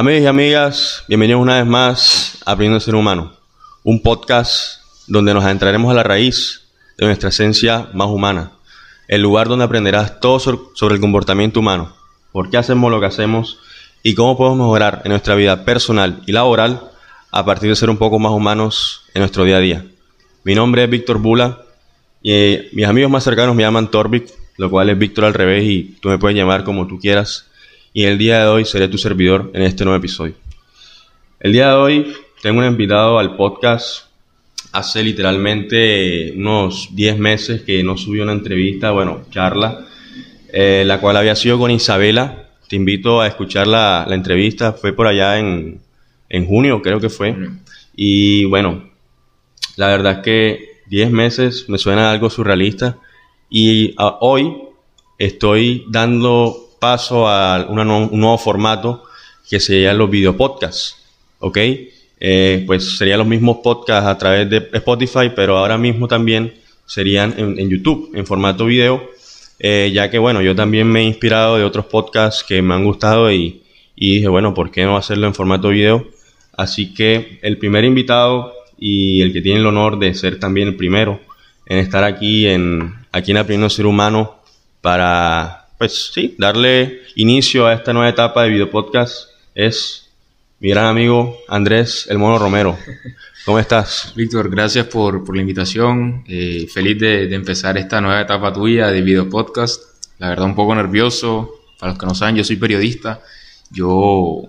Amigos y amigas, bienvenidos una vez más a Aprendiendo a Ser Humano, un podcast donde nos adentraremos a la raíz de nuestra esencia más humana, el lugar donde aprenderás todo sobre el comportamiento humano, por qué hacemos lo que hacemos y cómo podemos mejorar en nuestra vida personal y laboral a partir de ser un poco más humanos en nuestro día a día. Mi nombre es Víctor Bula y eh, mis amigos más cercanos me llaman Torvik, lo cual es Víctor al revés y tú me puedes llamar como tú quieras y el día de hoy seré tu servidor en este nuevo episodio. El día de hoy tengo un invitado al podcast hace literalmente unos 10 meses que no subió una entrevista, bueno, charla, eh, la cual había sido con Isabela. Te invito a escuchar la, entrevista, fue por allá en, en, junio, creo que fue. Y bueno, la verdad es que 10 meses me suena algo surrealista y ah, hoy estoy dando paso a un nuevo formato que serían los videopodcasts, ¿ok? Eh, pues serían los mismos podcasts a través de Spotify, pero ahora mismo también serían en, YouTube, en formato video, eh, ya que bueno, yo también me he inspirado de otros podcasts que me han gustado y, y dije, bueno, ¿por qué no hacerlo en formato video? Así que el primer invitado y el que tiene el honor de ser también el primero en estar aquí en, aquí en Aprendiendo Ser Humano para pues sí, darle inicio a esta nueva etapa de video podcast es mi gran amigo Andrés El Mono Romero. ¿Cómo estás? Víctor, gracias por, por la invitación. Eh, feliz de, de, empezar esta nueva etapa tuya de video podcast. La verdad, un poco nervioso. Para los que no saben, yo soy periodista. Yo,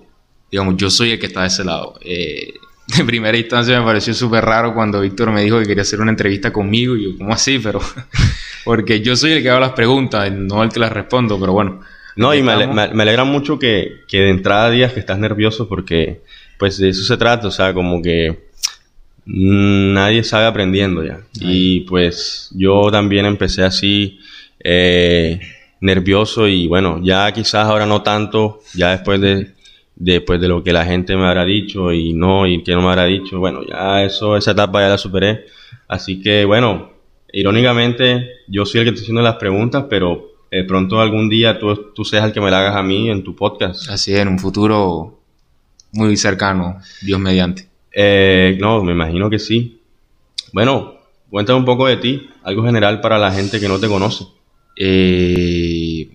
digamos, yo soy el que está de ese lado. Eh, de primera instancia me pareció súper raro cuando Víctor me dijo que quería hacer una entrevista conmigo. Y yo, ¿cómo así? Pero porque yo soy el que hago las preguntas, no el que las respondo, pero bueno. No, y me, alegra mucho que, que, de entrada días que estás nervioso porque pues de eso se trata, o sea, como que nadie sabe aprendiendo ya. Y pues yo también empecé así eh, nervioso y bueno, ya quizás ahora no tanto, ya después de, después de lo que la gente me habrá dicho y no, y que no me habrá dicho, bueno, ya eso, esa etapa ya la superé. Así que bueno, Irónicamente, yo soy el que te haciendo las preguntas, pero eh, pronto algún día tú, tú seas el que me la hagas a mí en tu podcast. Así es, en un futuro muy cercano, Dios mediante. Eh, no, me imagino que sí. Bueno, cuéntame un poco de ti, algo general para la gente que no te conoce. Eh,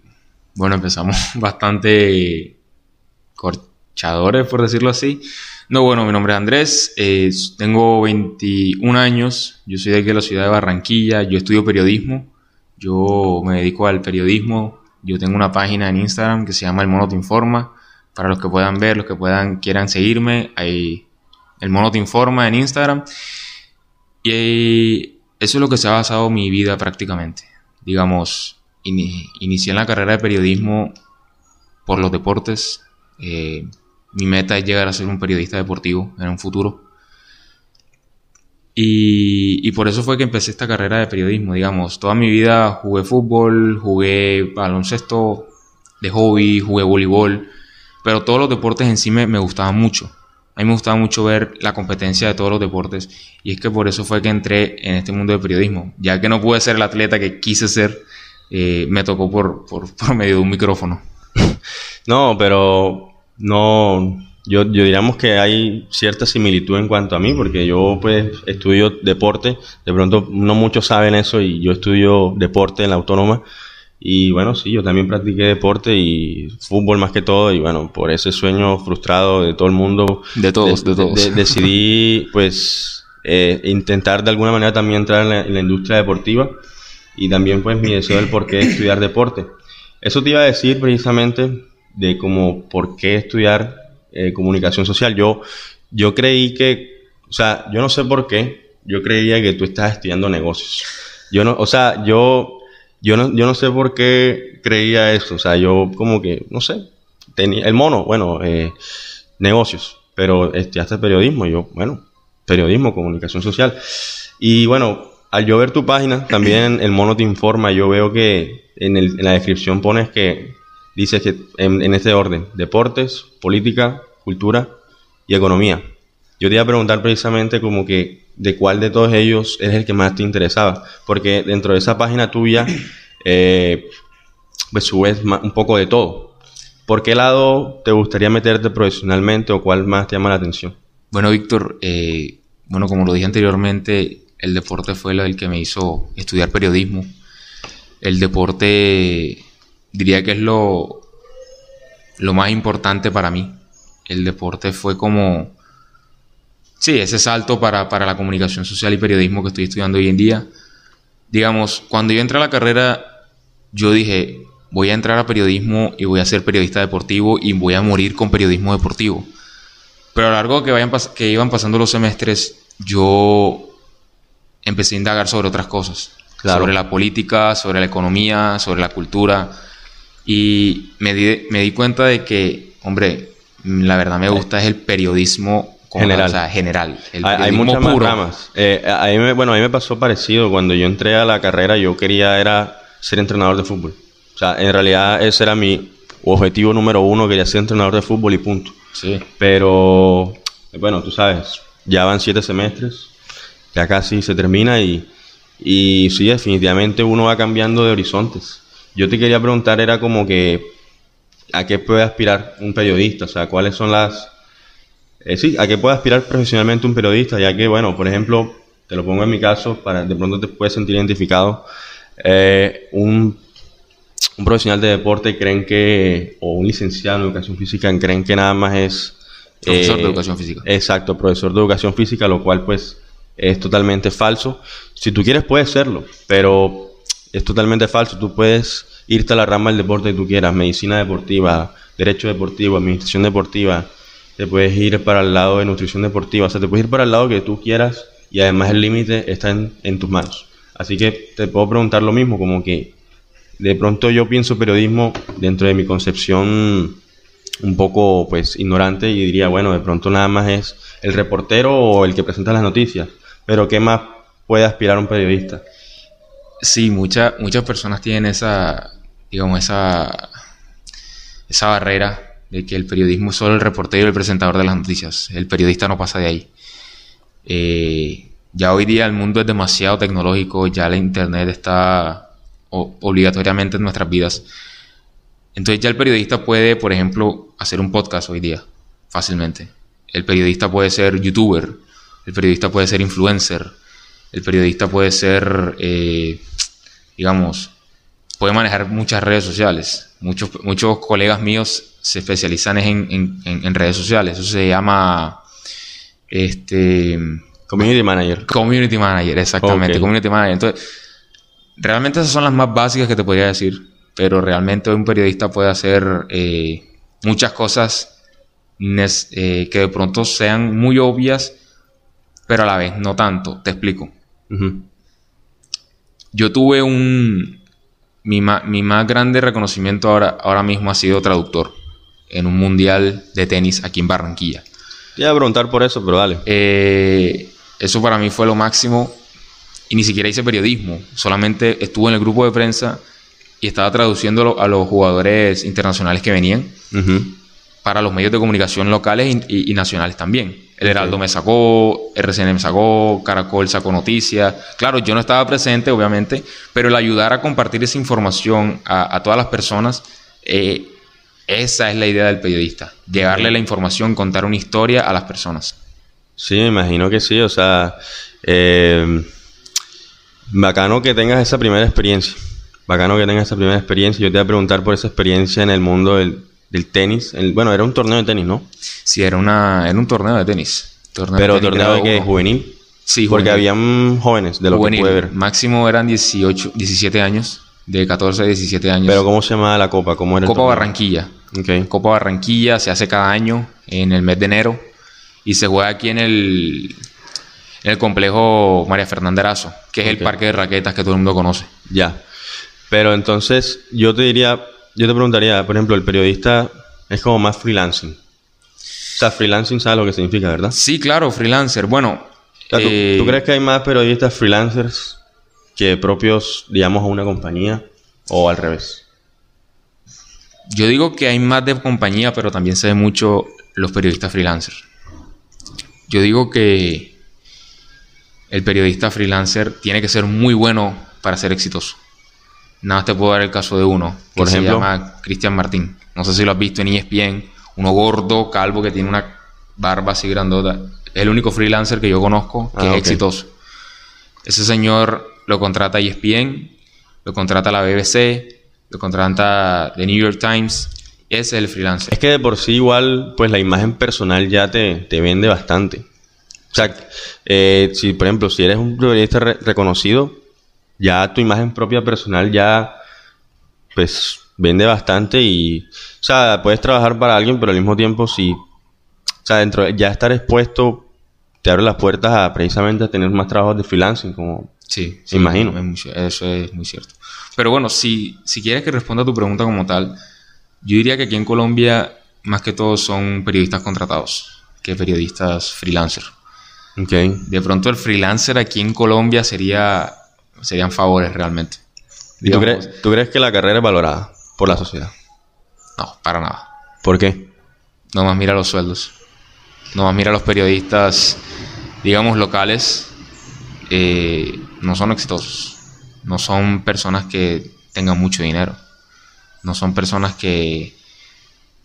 bueno, empezamos bastante corchadores, por decirlo así. No, bueno, mi nombre es Andrés, tengo 21 años, yo soy de aquí de la ciudad de Barranquilla, yo estudio periodismo, yo me dedico al periodismo, yo tengo una página en Instagram que se llama El Mono Te Informa, para los que puedan ver, los que puedan, quieran seguirme, hay El Mono Te Informa en Instagram, y eso es lo que se ha basado mi vida prácticamente. Digamos, inicié en la carrera de periodismo por los deportes, eh, mi meta es llegar a ser un periodista deportivo en un futuro. Y, por eso fue que empecé esta carrera de periodismo, digamos. Toda mi vida jugué fútbol, jugué baloncesto de hobby, jugué voleibol, pero todos los deportes en sí me, gustaban mucho. A mí me gustaba mucho ver la competencia de todos los deportes y es que por eso fue que entré en este mundo de periodismo. Ya que no pude ser el atleta que quise ser, eh, me tocó por, por, por medio de un micrófono. No, pero no, yo, yo diríamos que hay cierta similitud en cuanto a mí, porque yo pues estudio deporte, de pronto no muchos saben eso y yo estudio deporte en la autónoma. Y bueno, sí, yo también practiqué deporte y fútbol más que todo. Y bueno, por ese sueño frustrado de todo el mundo. De todos, de, todos. decidí pues eh, intentar de alguna manera también entrar en la, en la, industria deportiva. Y también pues mi deseo del por qué estudiar deporte. Eso te iba a decir precisamente de como por qué estudiar eh, comunicación social. Yo, yo creí que, o sea, yo no sé por qué, yo creía que tú estás estudiando negocios. Yo no, o sea, yo, yo no, yo no sé por qué creía eso. O sea, yo como que, no sé, tenía, el mono, bueno, eh, negocios, pero estudiaste periodismo. yo, bueno, periodismo, comunicación social. Y bueno, al yo ver tu página, también el mono te informa, yo veo que en, el, en la descripción pones que dice que en, este orden, deportes, política, cultura y economía. Yo te iba a preguntar precisamente como que de cuál de todos ellos es el que más te interesaba, porque dentro de esa página tuya, eh, pues subes un poco de todo. ¿por qué lado te gustaría meterte profesionalmente o cuál más te llama la atención? Bueno, Víctor, eh, bueno, como lo dije anteriormente, el deporte fue el que me hizo estudiar periodismo. El deporte diría que es lo, lo más importante para mí. El deporte fue como, sí, ese salto para, para la comunicación social y periodismo que estoy estudiando hoy en día. Digamos, cuando yo entré a la carrera, yo dije, voy a entrar a periodismo y voy a ser periodista deportivo y voy a morir con periodismo deportivo. Pero a lo largo que, vayan que iban pasando los semestres, yo empecé a indagar sobre otras cosas. Sobre la política, sobre la economía, sobre la cultura. Y me di, me di cuenta de que, hombre, la verdad me gusta es el periodismo general. O sea, general. El hay, hay muchas más ramas. Eh, a mí me, bueno, a mí me pasó parecido. Cuando yo entré a la carrera, yo quería era ser entrenador de fútbol. O sea, en realidad ese era mi objetivo número uno, quería ser entrenador de fútbol y punto. Sí. Pero, bueno, tú sabes, ya van siete semestres, ya casi se termina y, y sí, definitivamente uno va cambiando de horizontes. Yo te quería preguntar, era como que, ¿a qué puede aspirar un periodista? O sea, ¿cuáles son las... Eh, sí, ¿a qué puede aspirar profesionalmente un periodista? Ya que, bueno, por ejemplo, te lo pongo en mi caso, para de pronto te puedes sentir identificado. Eh, un, un, profesional de deporte creen que, o un licenciado en educación física, creen que nada más es... Profesor de eh, educación física. Exacto, profesor de educación física, lo cual pues es totalmente falso. Si tú quieres puedes serlo, pero es totalmente falso. Tú puedes irte a la rama del deporte que tú quieras, medicina deportiva, derecho deportivo, administración deportiva, te puedes ir para el lado de nutrición deportiva, o sea, te puedes ir para el lado que tú quieras y además el límite está en, en tus manos. Así que te puedo preguntar lo mismo, como que de pronto yo pienso periodismo dentro de mi concepción un poco pues ignorante y diría, bueno, de pronto nada más es el reportero o el que presenta las noticias, pero ¿qué más puede aspirar un periodista? Sí, muchas muchas personas tienen esa, digamos, esa, esa barrera de que el periodismo es solo el reportero y el presentador de las noticias. El periodista no pasa de ahí. Eh, ya hoy día el mundo es demasiado tecnológico, ya la internet está obligatoriamente en nuestras vidas. Entonces ya el periodista puede, por ejemplo, hacer un podcast hoy día, fácilmente. El periodista puede ser youtuber, el periodista puede ser influencer, el periodista puede ser, eh, digamos, puede manejar muchas redes sociales. Muchos, muchos colegas míos se especializan en, en, redes sociales. Eso se llama este community manager. Community manager, exactamente. Community manager. Entonces, realmente esas son las más básicas que te podría decir. Pero realmente un periodista puede hacer eh, muchas cosas eh, que de pronto sean muy obvias, pero a la vez no tanto. Te explico. Yo tuve un... Mi, más grande reconocimiento ahora, ahora mismo ha sido traductor en un mundial de tenis aquí en Barranquilla. Te iba a preguntar por eso, pero dale. Eh, eso para mí fue lo máximo y ni siquiera hice periodismo, solamente estuve en el grupo de prensa y estaba traduciendo a los jugadores internacionales que venían para los medios de comunicación locales y nacionales también. El Heraldo me sacó, RCN me sacó, Caracol sacó noticias. Claro, yo no estaba presente, obviamente, pero el ayudar a compartir esa información a, todas las personas, eh, esa es la idea del periodista. Llevarle la información, contar una historia a las personas. Sí, me imagino que sí. O sea, eh, bacano que tengas esa primera experiencia. Bacano que tengas esa primera experiencia. Yo te voy a preguntar por esa experiencia en el mundo del, del tenis. bueno, era un torneo de tenis, ¿no? Sí, era, una, era un torneo de tenis. Pero torneo de? ¿Juvenil? Sí, Porque habían jóvenes, de lo que pude ver. Máximo eran 18, 17 años, de 14 a 17 años. Pero ¿cómo se llamaba la copa? ¿Cómo era Copa Barranquilla. Okay. Copa Barranquilla se hace cada año en el mes de enero y se juega aquí en el, en el complejo María Fernanda Erazo, que es el parque de raquetas que todo el mundo conoce. Ya. Pero entonces yo te diría, yo te preguntaría, por ejemplo, el periodista es como más freelancing. O sea, freelancing sabe lo que significa, ¿verdad? Sí, claro, freelancer. Bueno. Eh, ¿tú, crees que hay más periodistas freelancers que propios, digamos, a una compañía o al revés? Yo digo que hay más de compañía, pero también se ve mucho los periodistas freelancers. Yo digo que el periodista freelancer tiene que ser muy bueno para ser exitoso. Nada más te puedo dar el caso de uno, por ejemplo, se llama Cristian Martín. No sé si lo has visto en ESPN. Uno gordo, calvo, que tiene una barba así grandota. Es el único freelancer que yo conozco que Ah, es ok. exitoso. Ese señor lo contrata ESPN, lo contrata la BBC, lo contrata The New York Times. Ese es el freelancer. Es que de por sí igual, pues la imagen personal ya te, te vende bastante. O sea, eh, si por ejemplo, si eres un periodista re- reconocido, ya tu imagen propia personal ya, pues, vende bastante y, o sea, puedes trabajar para alguien, pero al mismo tiempo si, o sea, dentro de- ya estar expuesto te abre las puertas a precisamente a tener más trabajos de freelancing, como, Sí, imagino. es muy cier- eso es muy cierto. Pero bueno, si, si quieres que responda a tu pregunta como tal, yo diría que aquí en Colombia, más que todo, son periodistas contratados que periodistas freelancer. ok. De pronto, el freelancer aquí en Colombia sería serían favores realmente. ¿Y tú, crees que la carrera es valorada por la sociedad? No, para nada. ¿Por qué? Nomás mira los sueldos. Nomás mira los periodistas, digamos, locales. eh, no son exitosos. No son personas que tengan mucho dinero. No son personas que,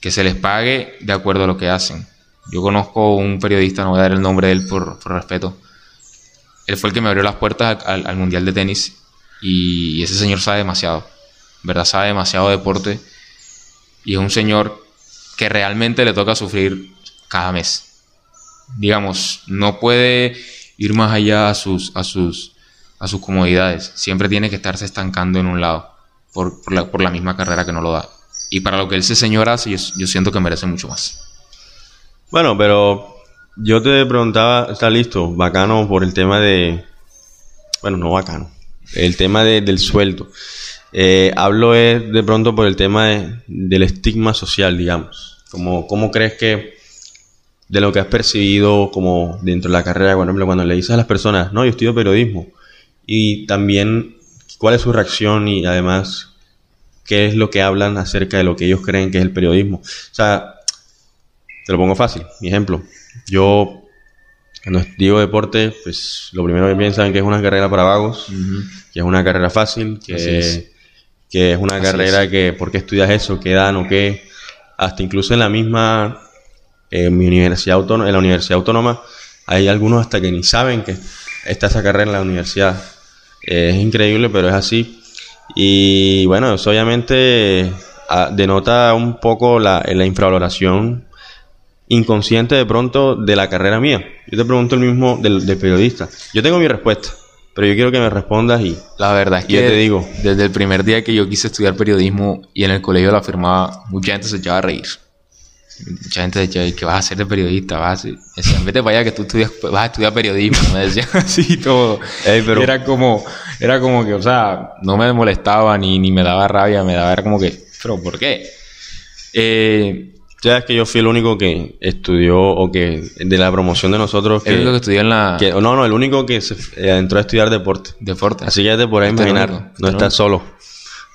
que se les pague de acuerdo a lo que hacen. Yo conozco un periodista, no voy a dar el nombre de él por, por respeto. Él fue el que me abrió las puertas al, al Mundial de Tenis y ese señor sabe demasiado. ¿Verdad? Sabe demasiado de deporte y es un señor que realmente le toca sufrir cada mes. Digamos, no puede ir más allá a sus, a sus, a sus comodidades. Siempre tiene que estarse estancando en un lado por, por la, por la misma carrera que no lo da. Y para lo que ese señor hace, yo siento que merece mucho más. Bueno, pero yo te preguntaba, está listo, bacano por el tema de, bueno, no bacano, el tema de- del sueldo. Eh, hablo es de pronto por el tema de- del estigma social, digamos. Como, ¿Cómo crees que de lo que has percibido como dentro de la carrera, por ejemplo, cuando le dices a las personas, no, yo estudio periodismo, y también cuál es su reacción y además qué es lo que hablan acerca de lo que ellos creen que es el periodismo? O sea, te lo pongo fácil. Mi ejemplo. Yo, cuando digo deporte, pues lo primero que piensan que es una carrera para vagos, que es una carrera fácil, que, es. que es una Así carrera es. que, ¿por qué estudias eso? ¿Qué dan o qué? Hasta incluso en la misma, en mi universidad autónoma, en la universidad autónoma, hay algunos hasta que ni saben que está esa carrera en la universidad. Es increíble, pero es así. Y bueno, eso obviamente ah, denota un poco la, la infravaloración inconsciente de pronto de la carrera mía. Yo te pregunto el mismo del, del periodista. Yo tengo mi respuesta, pero yo quiero que me respondas y La verdad es Y yo que te digo. desde el primer día que yo quise estudiar periodismo y en el colegio la firmaba, mucha gente se echaba a reír. Mucha gente decía, ¿qué vas a hacer de periodista? Vas a. Decían, vete para allá que tú estudias, vas a estudiar periodismo. Me decían así todo. Ey, pero- Era como, era como que, o sea, no me molestaba ni, ni me daba rabia, me daba era como que, pero ¿por qué? Eh, sabes que yo fui el único que estudió o que de la promoción de nosotros que, el único que estudié en la que- no, no, el único que se eh, entró a estudiar deporte. deporte. Así que ya te podrás Este es imaginar, único, este no es el estás solo.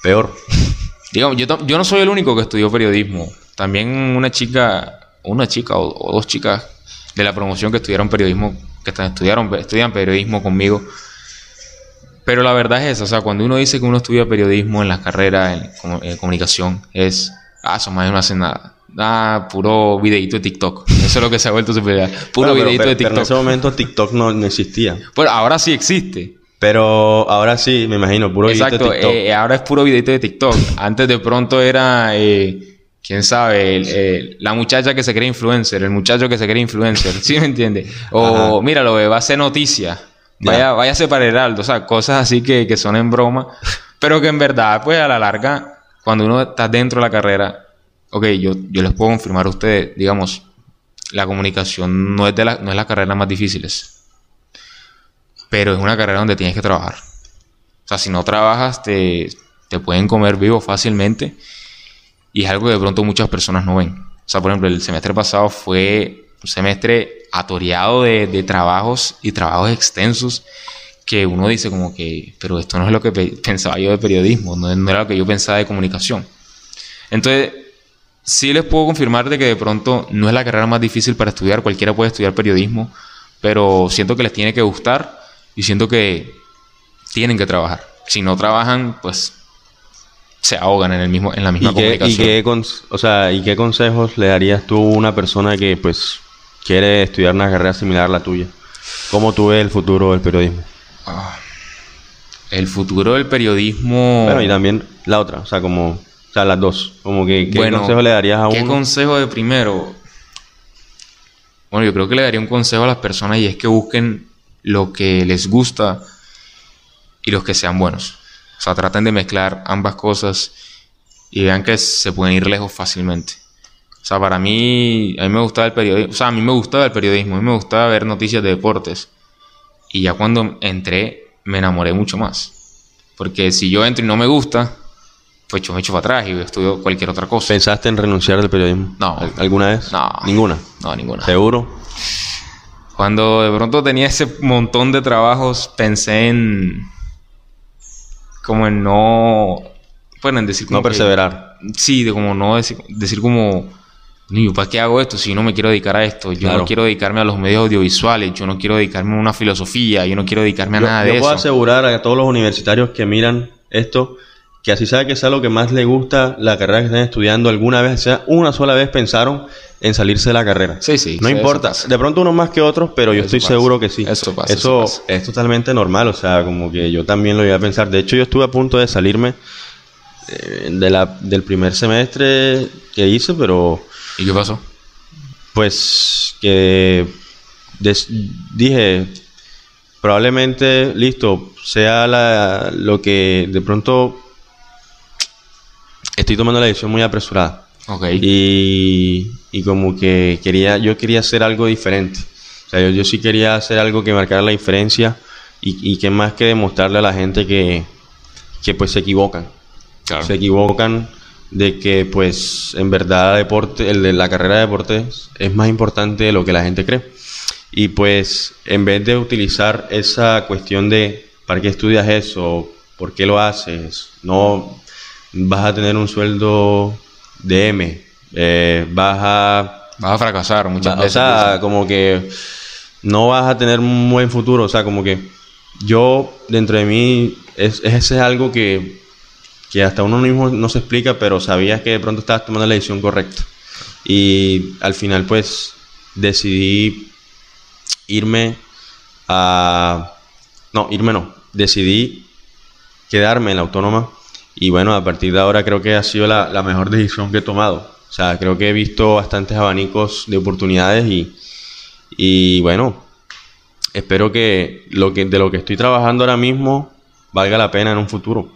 Peor. Digamos, yo, yo no soy el único que estudió periodismo. También una chica, una chica o, o dos chicas de la promoción que estudiaron periodismo, que estudiaron, estudian periodismo conmigo. Pero la verdad es esa, o sea, cuando uno dice que uno estudia periodismo en la carrera en, comu- en comunicación, es, ah, esos más no hacen nada. Ah, puro videito de TikTok. Eso es lo que se ha vuelto su prioridad. Puro Bueno, pero- videito pero- de pero en TikTok. ese momento TikTok no, no existía. Bueno, ahora sí existe. Pero ahora sí, me imagino, puro videito de Exacto, TikTok. eh, ahora es puro videito de TikTok. Antes de pronto era, eh, quién sabe, el- eh, la muchacha que se cree influencer, el muchacho que se cree influencer, ¿sí me entiende? O Ajá. míralo, eh, va a ser noticia, Ya. vaya, váyase para Heraldo, o sea, cosas así que, que son en broma, pero que en verdad, pues a la larga, cuando uno está dentro de la carrera, ok, yo, yo les puedo confirmar a ustedes, digamos, la comunicación no es, de la, no es la carrera más difíciles, pero es una carrera donde tienes que trabajar. O sea, si no trabajas, te, te pueden comer vivo fácilmente. Y es algo que de pronto muchas personas no ven. O sea, por ejemplo, el semestre pasado fue un semestre atoreado de, de trabajos y trabajos extensos que uno dice como que, pero esto no es lo que pe- pensaba yo de periodismo, no era lo que yo pensaba de comunicación. Entonces, sí les puedo confirmar de que de pronto no es la carrera más difícil para estudiar, cualquiera puede estudiar periodismo, pero siento que les tiene que gustar y siento que tienen que trabajar. Si no trabajan, pues se ahogan en el mismo en la misma ¿Y qué, y comunicación. qué o sea, ¿y qué consejos le darías tú a una persona que pues quiere estudiar una carrera similar a la tuya? ¿Cómo tú ves el futuro del periodismo? El futuro del periodismo. Bueno, y también la otra, o sea, como, sea, las dos. Como que, ¿qué Bueno, consejo le darías a ¿Qué uno? consejo de primero? Bueno, yo creo que le daría un consejo a las personas y es que busquen lo que les gusta y los que sean buenos. O sea, traten de mezclar ambas cosas y vean que se pueden ir lejos fácilmente. O sea, para mí, a mí me gustaba el periodismo. O sea, a mí me gustaba el periodismo, a mí me gustaba ver noticias de deportes. Y ya cuando entré, me enamoré mucho más. Porque si yo entro y no me gusta, yo me echo para atrás y estudio cualquier otra cosa. ¿Pensaste en renunciar del periodismo? No. ¿Al- ¿Alguna vez? No. Ninguna. No, ninguna. ¿Seguro? Cuando de pronto tenía ese montón de trabajos, pensé en. como en no. Bueno, en decir como. No que- perseverar. sí, de como no decir, decir como. "Ni, ¿Para qué hago esto si yo no me quiero dedicar a esto? Yo Claro. no quiero dedicarme a los medios audiovisuales, yo no quiero dedicarme a una filosofía, yo no quiero dedicarme a Yo, nada yo de puedo eso. asegurar a todos los universitarios que miran esto que así sea que sea lo que más le gusta la carrera que estén estudiando, alguna vez, sea una sola vez pensaron en salirse de la carrera. Sí, sí, No sí, importa. De pronto unos más que otros, pero yo Eso estoy pasa. seguro que sí. Eso pasa, Eso, eso pasa. es totalmente normal. O sea, como que yo también lo iba a pensar. De hecho, yo estuve a punto de salirme eh, de la, del primer semestre que hice, pero ¿Y qué pasó? pues que des- dije probablemente listo sea la- lo que de pronto estoy tomando la decisión muy apresurada Ok. y, y como que quería yo quería hacer algo diferente o sea yo, yo sí quería hacer algo que marcara la diferencia y, y que más que demostrarle a la gente que, que pues se equivocan Claro. se equivocan de que pues en verdad deporte, el de la carrera de deportes es más importante de lo que la gente cree. Y pues en vez de utilizar esa cuestión de ¿para qué estudias eso? ¿Por qué lo haces? No vas a tener un sueldo de M, eh, vas a Vas a fracasar muchas Va- o veces. sea, como que no vas a tener un buen futuro. O sea, como que yo, dentro de mí, es, es- ese es algo que, que hasta uno mismo no se explica, pero sabías que de pronto estabas tomando la decisión correcta. Y al final, pues, decidí irme a... No, irme no. Decidí quedarme en la autónoma. Y bueno, a partir de ahora creo que ha sido la, la mejor decisión que he tomado. O sea, creo que he visto bastantes abanicos de oportunidades y, y bueno, espero que, lo que de lo que estoy trabajando ahora mismo valga la pena en un futuro.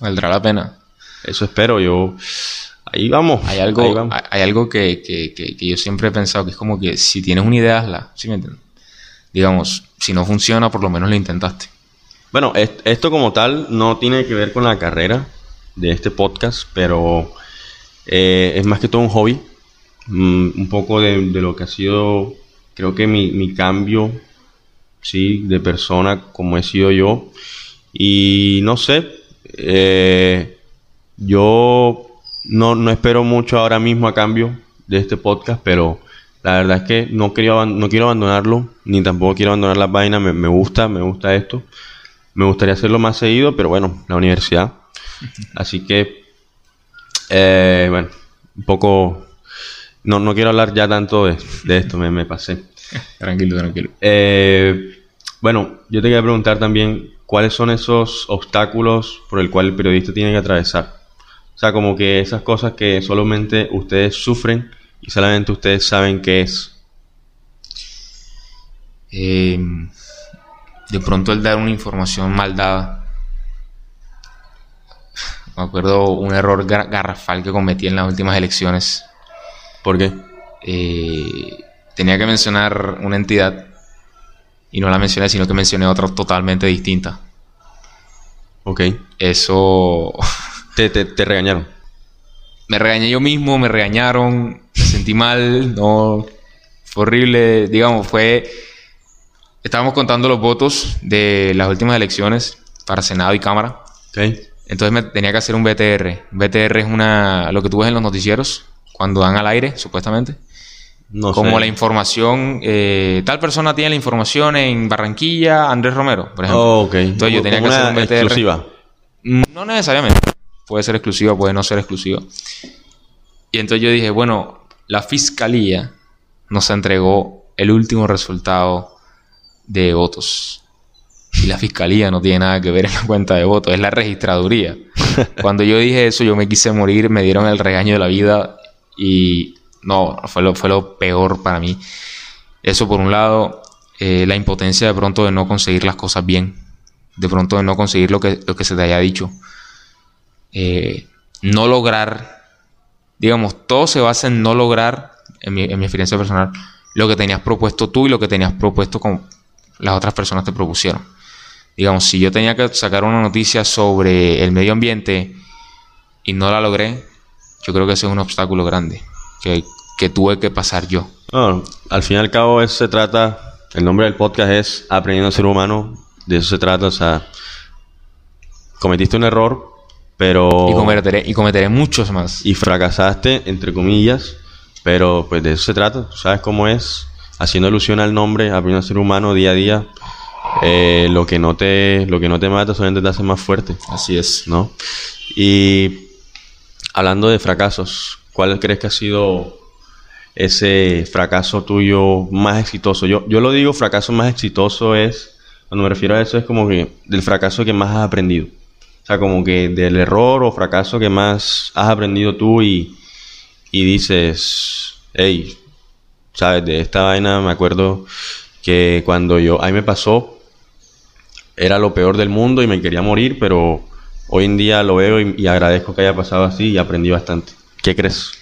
Valdrá la pena. Eso espero. Yo ahí vamos. Hay ahí algo, vamos. hay, hay algo que, que- que- que yo siempre he pensado que es como que si tienes una idea, hazla. ¿Sí me entiendes? Digamos, si no funciona, por lo menos lo intentaste. Bueno, est- esto como tal no tiene que ver con la carrera de este podcast, pero eh, es más que todo un hobby. Mm, un poco de, lo que ha sido, creo que mi, mi cambio, sí, de persona como he sido yo. Y no sé, eh, yo no, no espero mucho ahora mismo a cambio de este podcast, pero la verdad es que no quiero, aban- no quiero abandonarlo, ni tampoco quiero abandonar las vainas, me, me gusta, me gusta esto. Me gustaría hacerlo más seguido, pero bueno, la universidad. Así que, eh, bueno, un poco... No, no quiero hablar ya tanto de, de esto, me, me pasé. Tranquilo, tranquilo. Eh, bueno, yo te quería preguntar también cuáles son esos obstáculos por el cual el periodista tiene que atravesar. O sea, como que esas cosas que solamente ustedes sufren y solamente ustedes saben qué es. Eh, de pronto el dar una información mal dada. Me acuerdo un error gar- garrafal que cometí en las últimas elecciones. ¿Por qué? Eh, tenía que mencionar una entidad y no la mencioné, sino que mencioné otra totalmente distinta. Ok. Eso Te, te, te regañaron. me regañé yo mismo, me regañaron, me sentí mal, no fue horrible, digamos, fue estábamos contando los votos de las últimas elecciones para Senado y Cámara. Ok. Entonces me tenía que hacer un BTR. Un BTR es una lo que tú ves en los noticieros cuando dan al aire, supuestamente. No como sé. la información, eh, tal persona tiene la información en Barranquilla, Andrés Romero, por ejemplo. Oh, ok. Entonces yo tenía que hacer un BTR. exclusiva. Mm, No necesariamente. puede ser exclusiva, puede no ser exclusiva. Y entonces yo dije, bueno, la fiscalía nos entregó el último resultado de votos. Y la fiscalía no tiene nada que ver en la cuenta de votos, es la registraduría. Cuando yo dije eso, yo me quise morir, me dieron el regaño de la vida y no, fue lo, fue lo peor para mí. Eso por un lado, eh, la impotencia de pronto de no conseguir las cosas bien, de pronto de no conseguir lo que, lo que se te haya dicho. Eh, no lograr, digamos, todo se basa en no lograr, en mi, en mi experiencia personal, lo que tenías propuesto tú y lo que tenías propuesto con las otras personas te propusieron. Digamos, si yo tenía que sacar una noticia sobre el medio ambiente y no la logré, yo creo que ese es un obstáculo grande que, que tuve que pasar yo. No, al fin y al cabo eso se trata, el nombre del podcast es Aprendiendo a ser humano, de eso se trata, o sea, cometiste un error, pero... Y cometeré, y cometeré muchos más. Y fracasaste, entre comillas, pero pues de eso se trata, ¿sabes cómo es? Haciendo alusión al nombre, a ser humano día a día, eh, lo, que no te, lo que no te mata solamente te hace más fuerte. Así es. ¿No? Y hablando de fracasos, ¿cuál crees que ha sido ese fracaso tuyo más exitoso? Yo, yo lo digo, fracaso más exitoso es, cuando me refiero a eso, es como que del fracaso que más has aprendido. O sea, como que del error o fracaso que más has aprendido tú y, y dices, hey, ¿sabes? De esta vaina me acuerdo que cuando yo, ahí me pasó, era lo peor del mundo y me quería morir, pero hoy en día lo veo y, y agradezco que haya pasado así y aprendí bastante. ¿Qué crees?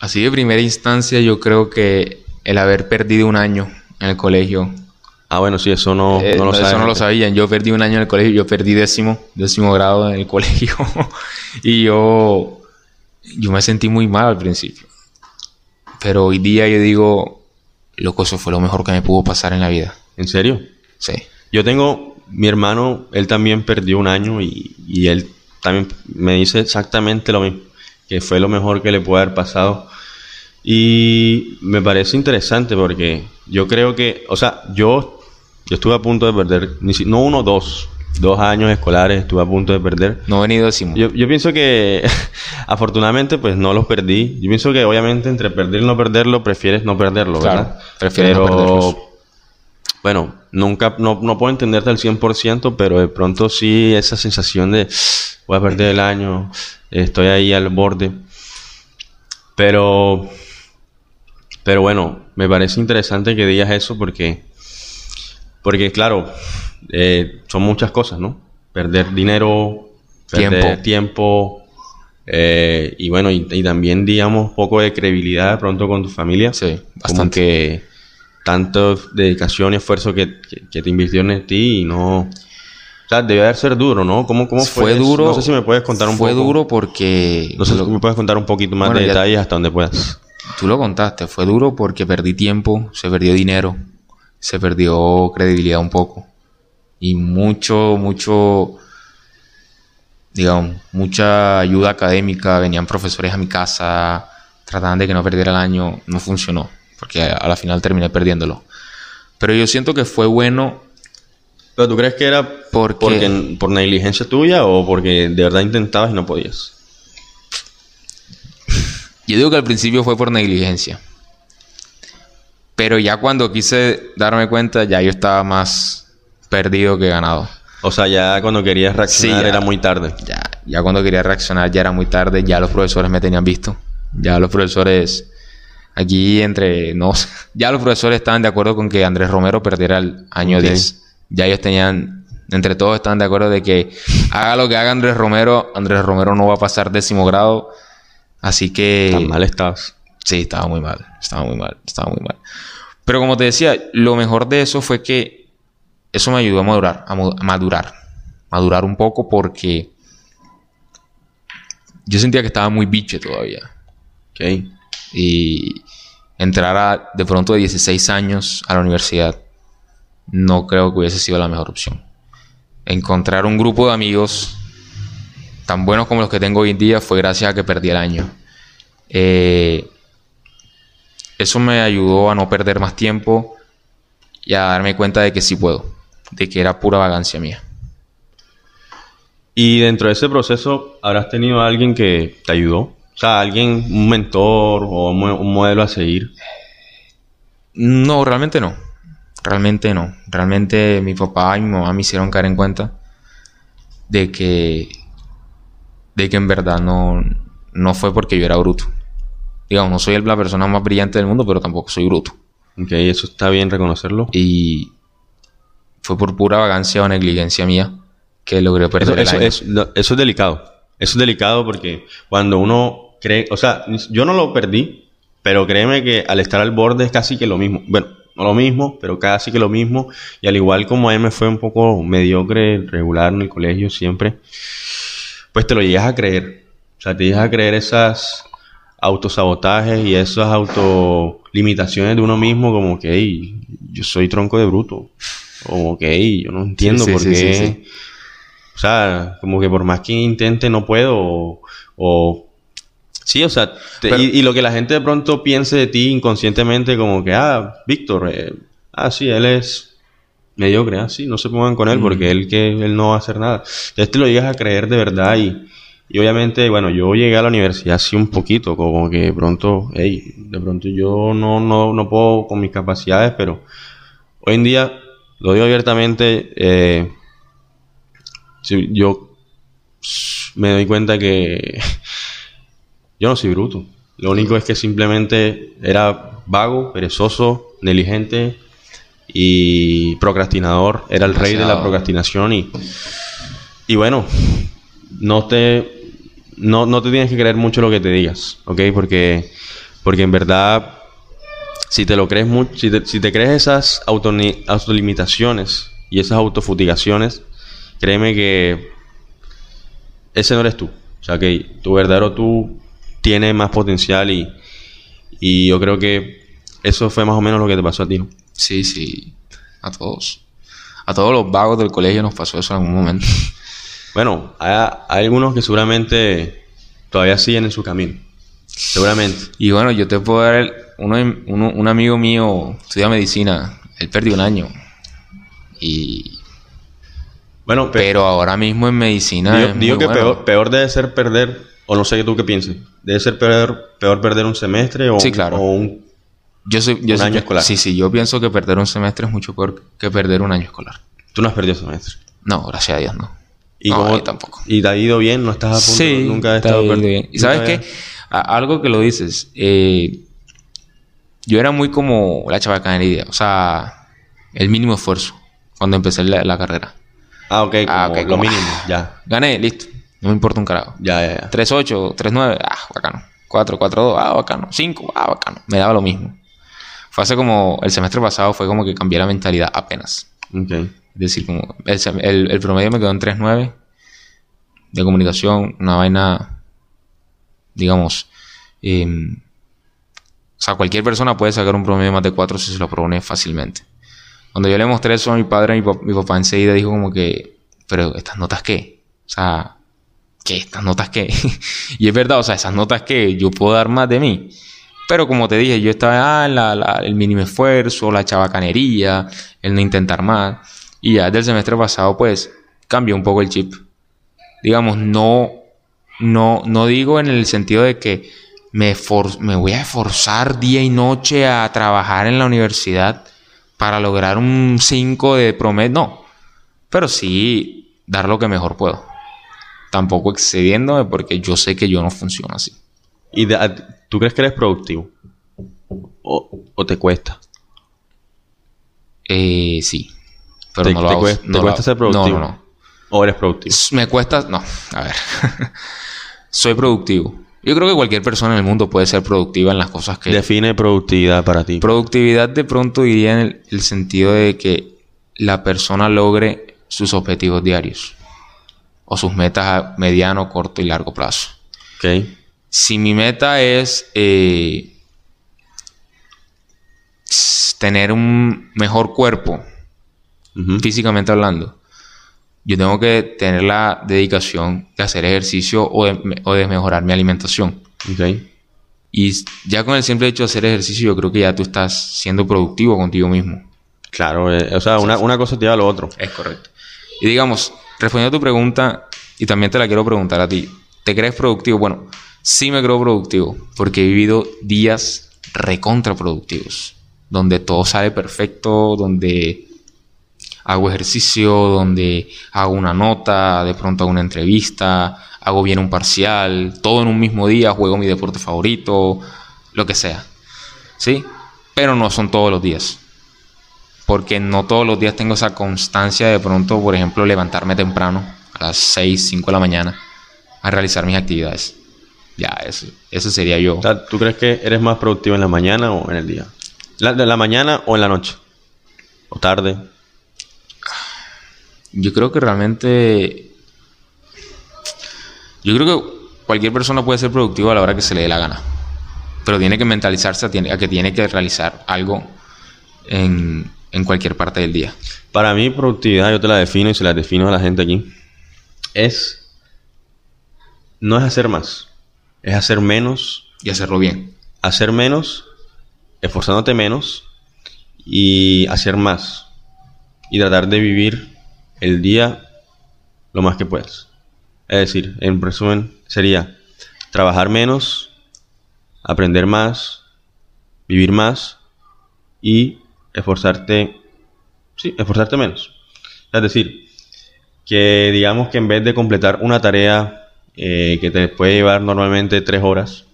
Así de primera instancia, yo creo que el haber perdido un año en el colegio. Ah, bueno, sí, eso no, eh, no lo eso no lo sabían. Yo perdí un año en el colegio, yo perdí décimo, décimo grado en el colegio. y yo, yo me sentí muy mal al principio. Pero hoy día yo digo, loco, eso fue lo mejor que me pudo pasar en la vida. ¿En serio? Sí. Yo tengo, mi hermano, él también perdió un año y, y él también me dice exactamente lo mismo, que fue lo mejor que le puede haber pasado. Y me parece interesante porque yo creo que, o sea, yo, yo estuve a punto de perder, no uno, dos, dos años escolares estuve a punto de perder. No he venido décimo. Yo, yo pienso que afortunadamente pues no los perdí. Yo pienso que obviamente entre perder y no perderlo prefieres no perderlo, Claro, ¿verdad? prefieres no Pero, perderlos. Bueno, nunca, no, no puedo entenderte al 100%, pero de pronto sí esa sensación de voy a perder el año, estoy ahí al borde. Pero, pero bueno, me parece interesante que digas eso porque, porque claro, eh, son muchas cosas, ¿no? Perder dinero, perder Tiempo. tiempo, eh, y bueno, y, y también, digamos, poco de credibilidad de pronto con tu familia. Sí, Como bastante. que tanto dedicación y esfuerzo que, que, que te invirtieron en ti y no... O sea, debe de ser duro, ¿no? ¿Cómo, cómo fue, fue duro. No sé si me puedes contar un fue poco. duro porque. No sé si me puedes contar un poquito más Bueno, de detalles hasta donde puedas. Tú lo contaste, fue duro porque perdí tiempo, se perdió dinero, se perdió credibilidad un poco. Y mucho, mucho, digamos, mucha ayuda académica, venían profesores a mi casa, trataban de que no perdiera el año, no funcionó, porque a, la final terminé perdiéndolo. Pero yo siento que fue bueno ¿Pero tú crees que era Porque- porque, por negligencia tuya o porque de verdad intentabas y no podías? Yo digo que al principio fue por negligencia. Pero ya cuando quise darme cuenta, ya yo estaba más perdido que ganado. O sea, ya cuando querías reaccionar Sí, ya. era muy tarde. Ya, ya cuando quería reaccionar ya era muy tarde, ya los profesores me tenían visto. Ya los profesores, aquí entre nos, ya los profesores estaban de acuerdo con que Andrés Romero perdiera el año Ok. 10. Ya ellos tenían, entre todos estaban de acuerdo de que haga lo que haga Andrés Romero, Andrés Romero no va a pasar décimo grado. Así que... Tan mal estabas. Sí, estaba muy mal, estaba muy mal, estaba muy mal. Pero como te decía, lo mejor de eso fue que eso me ayudó a madurar, a, madurar, madurar un poco porque yo sentía que estaba muy biche todavía. Ok. Y entrar a, de pronto de 16 años a la universidad no creo que hubiese sido la mejor opción. Encontrar un grupo de amigos tan buenos como los que tengo hoy en día fue gracias a que perdí el año. Eh, eso me ayudó a no perder más tiempo y a darme cuenta de que sí puedo, de que era pura vagancia mía. Y dentro de ese proceso, ¿habrás tenido a alguien que te ayudó? O sea, alguien, un mentor o un, mo- un modelo a seguir. No, realmente no. Realmente no. Realmente mi papá y mi mamá me hicieron caer en cuenta de que de que en verdad no, no fue porque yo era bruto. Digamos, no soy el- la persona más brillante del mundo, pero tampoco soy bruto. Ok, eso está bien reconocerlo. Y fue por pura vagancia o negligencia mía que logré Eso, perder el eso- año. eso- es delicado. Eso es delicado porque cuando uno cree, o sea, yo no lo perdí, pero créeme que al estar al borde es casi que lo mismo. Bueno, no lo mismo, pero casi que lo mismo. Y al igual como a él me fue un poco mediocre, regular en el colegio siempre, pues te lo llegas a creer. O sea, te llegas a creer esas autosabotajes y esas autolimitaciones de uno mismo como que, "Ey, yo soy tronco de bruto. O que, "Ey, yo no entiendo sí, por sí, qué... sí, sí. O sea, como que por más que intente no puedo o... o- sí, o sea, te- Pero- y, y lo que la gente de pronto piense de ti inconscientemente como que, ah, Víctor, eh, ah, sí, él es mediocre, ah, sí, no se pongan con él porque él que él no va a hacer nada. Entonces te lo llegas a creer de verdad y, y obviamente, bueno, yo llegué a la universidad así un poquito, como que de pronto, hey, de pronto yo no, no, no puedo con mis capacidades, pero hoy en día, lo digo abiertamente, eh, yo me doy cuenta que yo no soy bruto. Lo único es que simplemente era vago, perezoso, negligente y procrastinador. Era el rey de la procrastinación y, y bueno, no te, no, no te tienes que creer mucho lo que te digas, ¿ok? Porque, porque en verdad, si te lo crees mucho, si te, si te crees esas autolimitaciones y esas autofutigaciones, créeme que ese no eres tú. O sea, que tu verdadero tú tiene más potencial y, y yo creo que eso fue más o menos lo que te pasó a ti, ¿no? Sí, sí. A todos. A todos los vagos del colegio nos pasó eso en algún momento. Bueno, hay, hay algunos que seguramente todavía siguen en su camino. Seguramente. Y bueno, yo te puedo dar el- uno, un amigo mío estudia medicina. Él perdió un año. Y Bueno, pe- pero ahora mismo en medicina digo, que bueno. peor, peor debe ser perder, o no sé tú qué pienses, debe ser peor, peor perder un semestre o, Sí, claro. o un... Yo soy, yo un soy- año escolar. Sí, sí, yo pienso que perder un semestre es mucho peor que perder un año escolar. Tú no has perdido semestre. No, gracias a Dios no. ¿Y No, tampoco. ¿Y te ha ido bien? ¿No estás a punto? Sí, Nunca has estado ido per- bien. Y sabes qué, algo que lo dices, eh, yo era muy como la chabacanería, o sea, el mínimo esfuerzo cuando empecé la, la carrera. Ah, ok, como Ah, ok, lo como- mínimo, ya. Gané, listo, no me importa un carajo. Ya, ya, ya. 3-8, 3-9, ah, bacano. 4-4-2, ah, bacano. 5, ah, bacano. Me daba lo mismo. Fue hace como, el semestre pasado fue como que cambié la mentalidad apenas. Ok. Es decir, como el, el- el promedio me quedó en 3.9 de comunicación, una vaina, digamos, em, o sea, cualquier persona puede sacar un promedio más de 4 si se lo propone fácilmente. Cuando yo le mostré eso a mi padre, mi, mi papá enseguida dijo como que, pero estas notas qué? O sea, ¿qué? ¿Estas notas qué? y es verdad, o sea, esas notas que yo puedo dar más de mí. Pero como te dije, yo estaba ah, en el mínimo esfuerzo, la chabacanería, el no intentar más. Y ya desde el semestre pasado, pues, cambió un poco el chip. Digamos, no, no, no digo en el sentido de que me, for- me voy a esforzar día y noche a trabajar en la universidad para lograr un 5 de promedio. No. Pero sí dar lo que mejor puedo. Tampoco excediéndome porque yo sé que yo no funciono así. ¿Y de- tú crees que eres productivo? ¿O, o te cuesta? Eh, sí. Pero ¿Te- no lo te hago. cuesta- te lo cuesta hago. ser productivo? No, no, no. ¿O eres productivo? Me cuesta. No, a ver. Soy productivo. Yo creo que cualquier persona en el mundo puede ser productiva en las cosas que. Define productividad para ti. Productividad de pronto diría en el, el sentido de que la persona logre sus objetivos diarios o sus metas a mediano, corto y largo plazo. ok. Si mi meta es eh, tener un mejor cuerpo, físicamente hablando, yo tengo que tener la dedicación de hacer ejercicio o de, o de mejorar mi alimentación. Ok. Y ya con el simple hecho de hacer ejercicio, yo creo que ya tú estás siendo productivo contigo mismo. Claro, eh, o sea, una, una cosa te lleva a lo otro. Es correcto. Y digamos, respondiendo a tu pregunta, Y también te la quiero preguntar a ti. ¿Te crees productivo? Bueno, sí me creo productivo porque he vivido días recontraproductivos, donde todo sale perfecto, donde hago ejercicio, donde hago una nota, de pronto hago una entrevista, hago bien un parcial, todo en un mismo día, juego mi deporte favorito, lo que sea. ¿Sí? Pero no son todos los días. Porque no todos los días tengo esa constancia de pronto, por ejemplo, levantarme temprano, a las 6, 5 de la mañana, a realizar mis actividades. Ya, eso, eso sería yo. ¿tú crees que eres más productivo en la mañana o en el día? ¿La, ¿De la mañana o en la noche? ¿O tarde? Yo creo que realmente yo creo que cualquier persona puede ser productivo a la hora que se le dé la gana. Pero tiene que mentalizarse a, que tiene que realizar algo en, cualquier parte del día. Para mí, productividad, yo te la defino y se la defino a la gente aquí. Es. No es hacer más. Es hacer menos. Y hacerlo bien. Hacer menos, esforzándote menos y hacer más. Y tratar de vivir el día lo más que puedas. Es decir, en resumen, sería trabajar menos, aprender más, vivir más y esforzarte, sí, esforzarte menos. Es decir, que digamos que en vez de completar una tarea eh, que te puede llevar normalmente tres horas,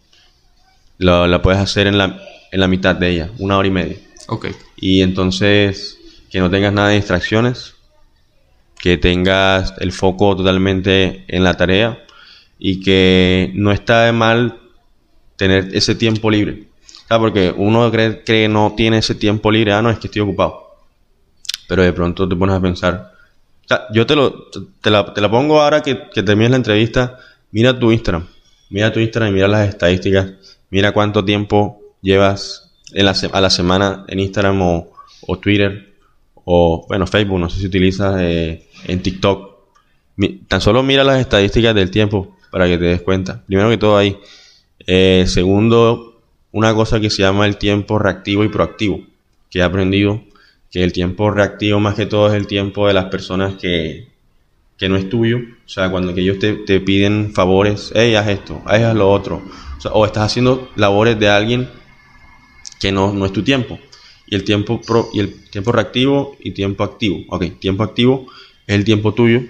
la, puedes hacer en la, en la mitad de ella, una hora y media. Ok. Y entonces que no tengas nada de distracciones, que tengas el foco totalmente en la tarea y que no está de mal tener ese tiempo libre. porque uno cree que no tiene ese tiempo libre, ah, no, es que estoy ocupado. Pero de pronto te pones a pensar, yo te, lo, te, la, pongo ahora que, que termines la entrevista, mira tu Instagram, mira tu Instagram y mira las estadísticas, mira cuánto tiempo llevas en la, a la semana en Instagram o, o Twitter o bueno, Facebook, no sé si utilizas eh, en TikTok. tan solo mira las estadísticas del tiempo para que te des cuenta. Primero que todo ahí. Eh, segundo, una cosa que se llama el tiempo reactivo y proactivo, que he aprendido que el tiempo reactivo más que todo es el tiempo de las personas que, que no es tuyo. O sea, cuando que ellos te, te piden favores, hey, haz esto, haz lo otro. O, o estás haciendo labores de alguien que no, no es tu tiempo y el tiempo pro, y el tiempo reactivo y tiempo activo. Ok, tiempo activo es el tiempo tuyo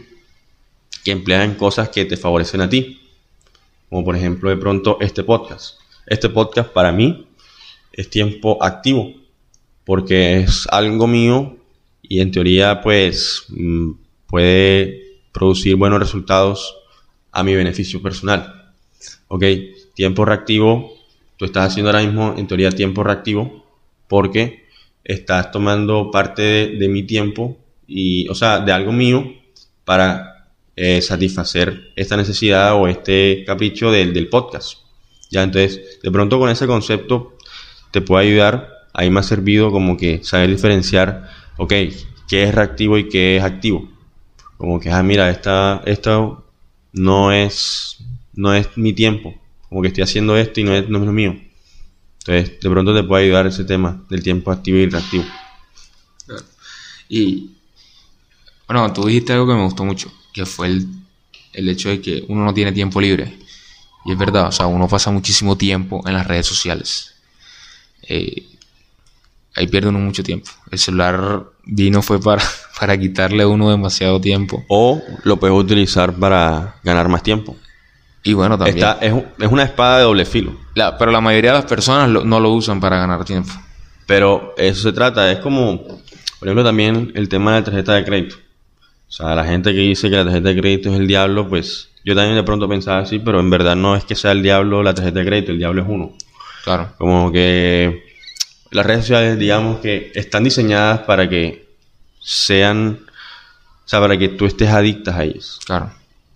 que empleas en cosas que te favorecen a ti. Como por ejemplo de pronto este podcast. Este podcast para mí es tiempo activo porque es algo mío y en teoría pues mm, puede producir buenos resultados a mi beneficio personal. Ok, tiempo reactivo, tú estás haciendo ahora mismo en teoría tiempo reactivo porque estás tomando parte de, mi tiempo y, o sea, de algo mío para eh, satisfacer esta necesidad o este capricho del, del podcast. Ya, entonces, de pronto con ese concepto te puede ayudar. Ahí me ha servido como que saber diferenciar, ok, qué es reactivo y qué es activo. Como que, ah, mira, esta, esto no es, no es mi tiempo. Como que estoy haciendo esto y no es, no es lo mío. Entonces, de pronto te puede ayudar ese tema del tiempo activo y reactivo. Y, bueno, tú dijiste algo que me gustó mucho, que fue el, el hecho de que uno no tiene tiempo libre. Y es verdad, o sea, uno pasa muchísimo tiempo en las redes sociales. Eh, ahí pierde uno mucho tiempo. El celular vino fue para, para quitarle a uno demasiado tiempo. O lo puedes utilizar para ganar más tiempo. Y bueno, también. es, una espada de doble filo. pero la mayoría de las personas no lo usan para ganar tiempo. Pero eso se trata, es como, por ejemplo, también el tema de la tarjeta de crédito. O sea, la gente que dice que la tarjeta de crédito es el diablo, pues yo también de pronto pensaba así, pero en verdad no es que sea el diablo la tarjeta de crédito, el diablo es uno. Claro. Como que las redes sociales, digamos que están diseñadas para que sean, o sea, para que tú estés adictas a ellas. Claro.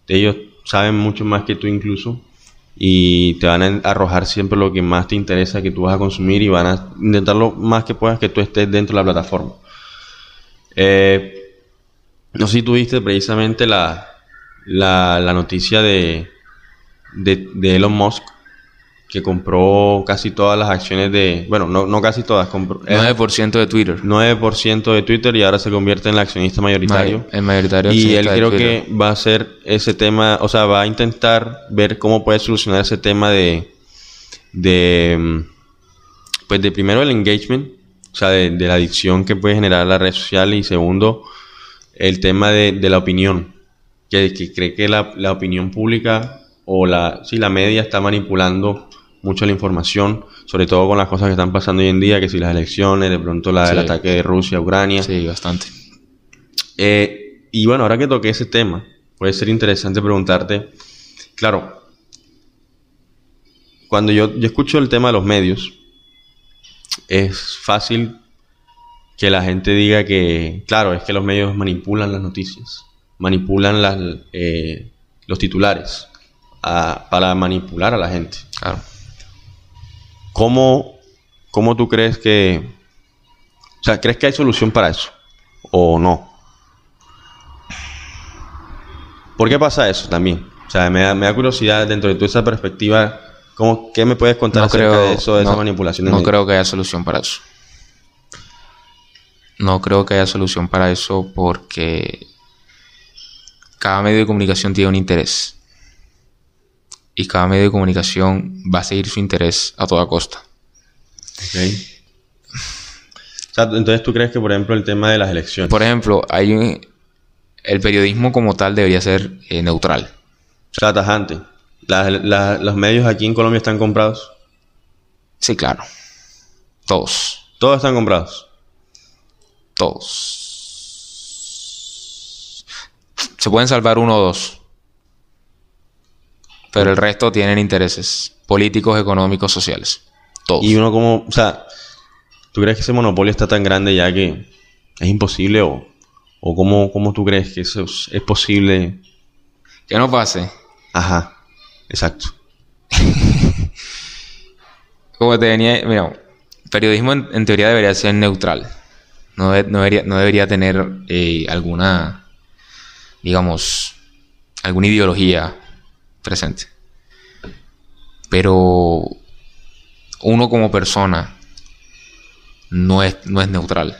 Ellos saben mucho más que tú incluso y te van a arrojar siempre lo que más te interesa que tú vas a consumir y van a intentar lo más que puedas que tú estés dentro de la plataforma. Eh, no sé si tuviste precisamente la, la, noticia de, de, Elon Musk que compró casi todas las acciones de, bueno, no, no casi todas, compró 9% de Twitter. 9% de Twitter y ahora se convierte en el accionista mayoritario. El mayoritario Y él creo que va a hacer ese tema, o sea, va a intentar ver cómo puede solucionar ese tema de, de pues de primero el engagement, o sea, de, de la adicción que puede generar la red social y segundo, el tema de, de la opinión, que, que cree que la, la opinión pública o la, sí, la media está manipulando mucho la información, sobre todo con las cosas que están pasando hoy en día, que si las elecciones, de pronto la, el Sí. ataque de Rusia a Ucrania. Sí, bastante. Eh, y bueno, ahora que toqué ese tema, puede ser interesante preguntarte, claro, cuando yo, yo escucho el tema de los medios, es fácil que la gente diga que, claro, es que los medios manipulan las noticias, manipulan las, eh, los titulares a- para manipular a la gente. Claro. ¿Cómo, ¿Cómo tú crees que... O sea, ¿crees que hay solución para eso? ¿O no? ¿Por qué pasa eso también? O sea, me da, me da curiosidad dentro de toda esa perspectiva, ¿cómo, ¿qué me puedes contar No acerca creo, de eso, de no, esa manipulación? no creo que haya solución para eso. No creo que haya solución para eso porque cada medio de comunicación tiene un interés. Y cada medio de comunicación va a seguir su interés a toda costa. Ok. O sea, entonces tú crees que, por ejemplo, el tema de las elecciones... Por ejemplo, hay un- el periodismo como tal debería ser eh, neutral. O sea, tajante. La- los medios aquí en Colombia están comprados. Sí, claro. Todos. Todos están comprados. Todos. Se pueden salvar uno o dos. Pero el resto tienen intereses políticos, económicos, sociales. Todos. Y uno como... O sea, ¿tú crees que ese monopolio está tan grande ya que es imposible o... ¿O cómo, cómo tú crees que eso es, es posible? Que no pase. Ajá, exacto. Como te venía... Mira, periodismo en, en teoría debería ser neutral. No, de- no debería, no debería tener eh, alguna, digamos, alguna ideología presente. Pero uno como persona no es, no es neutral.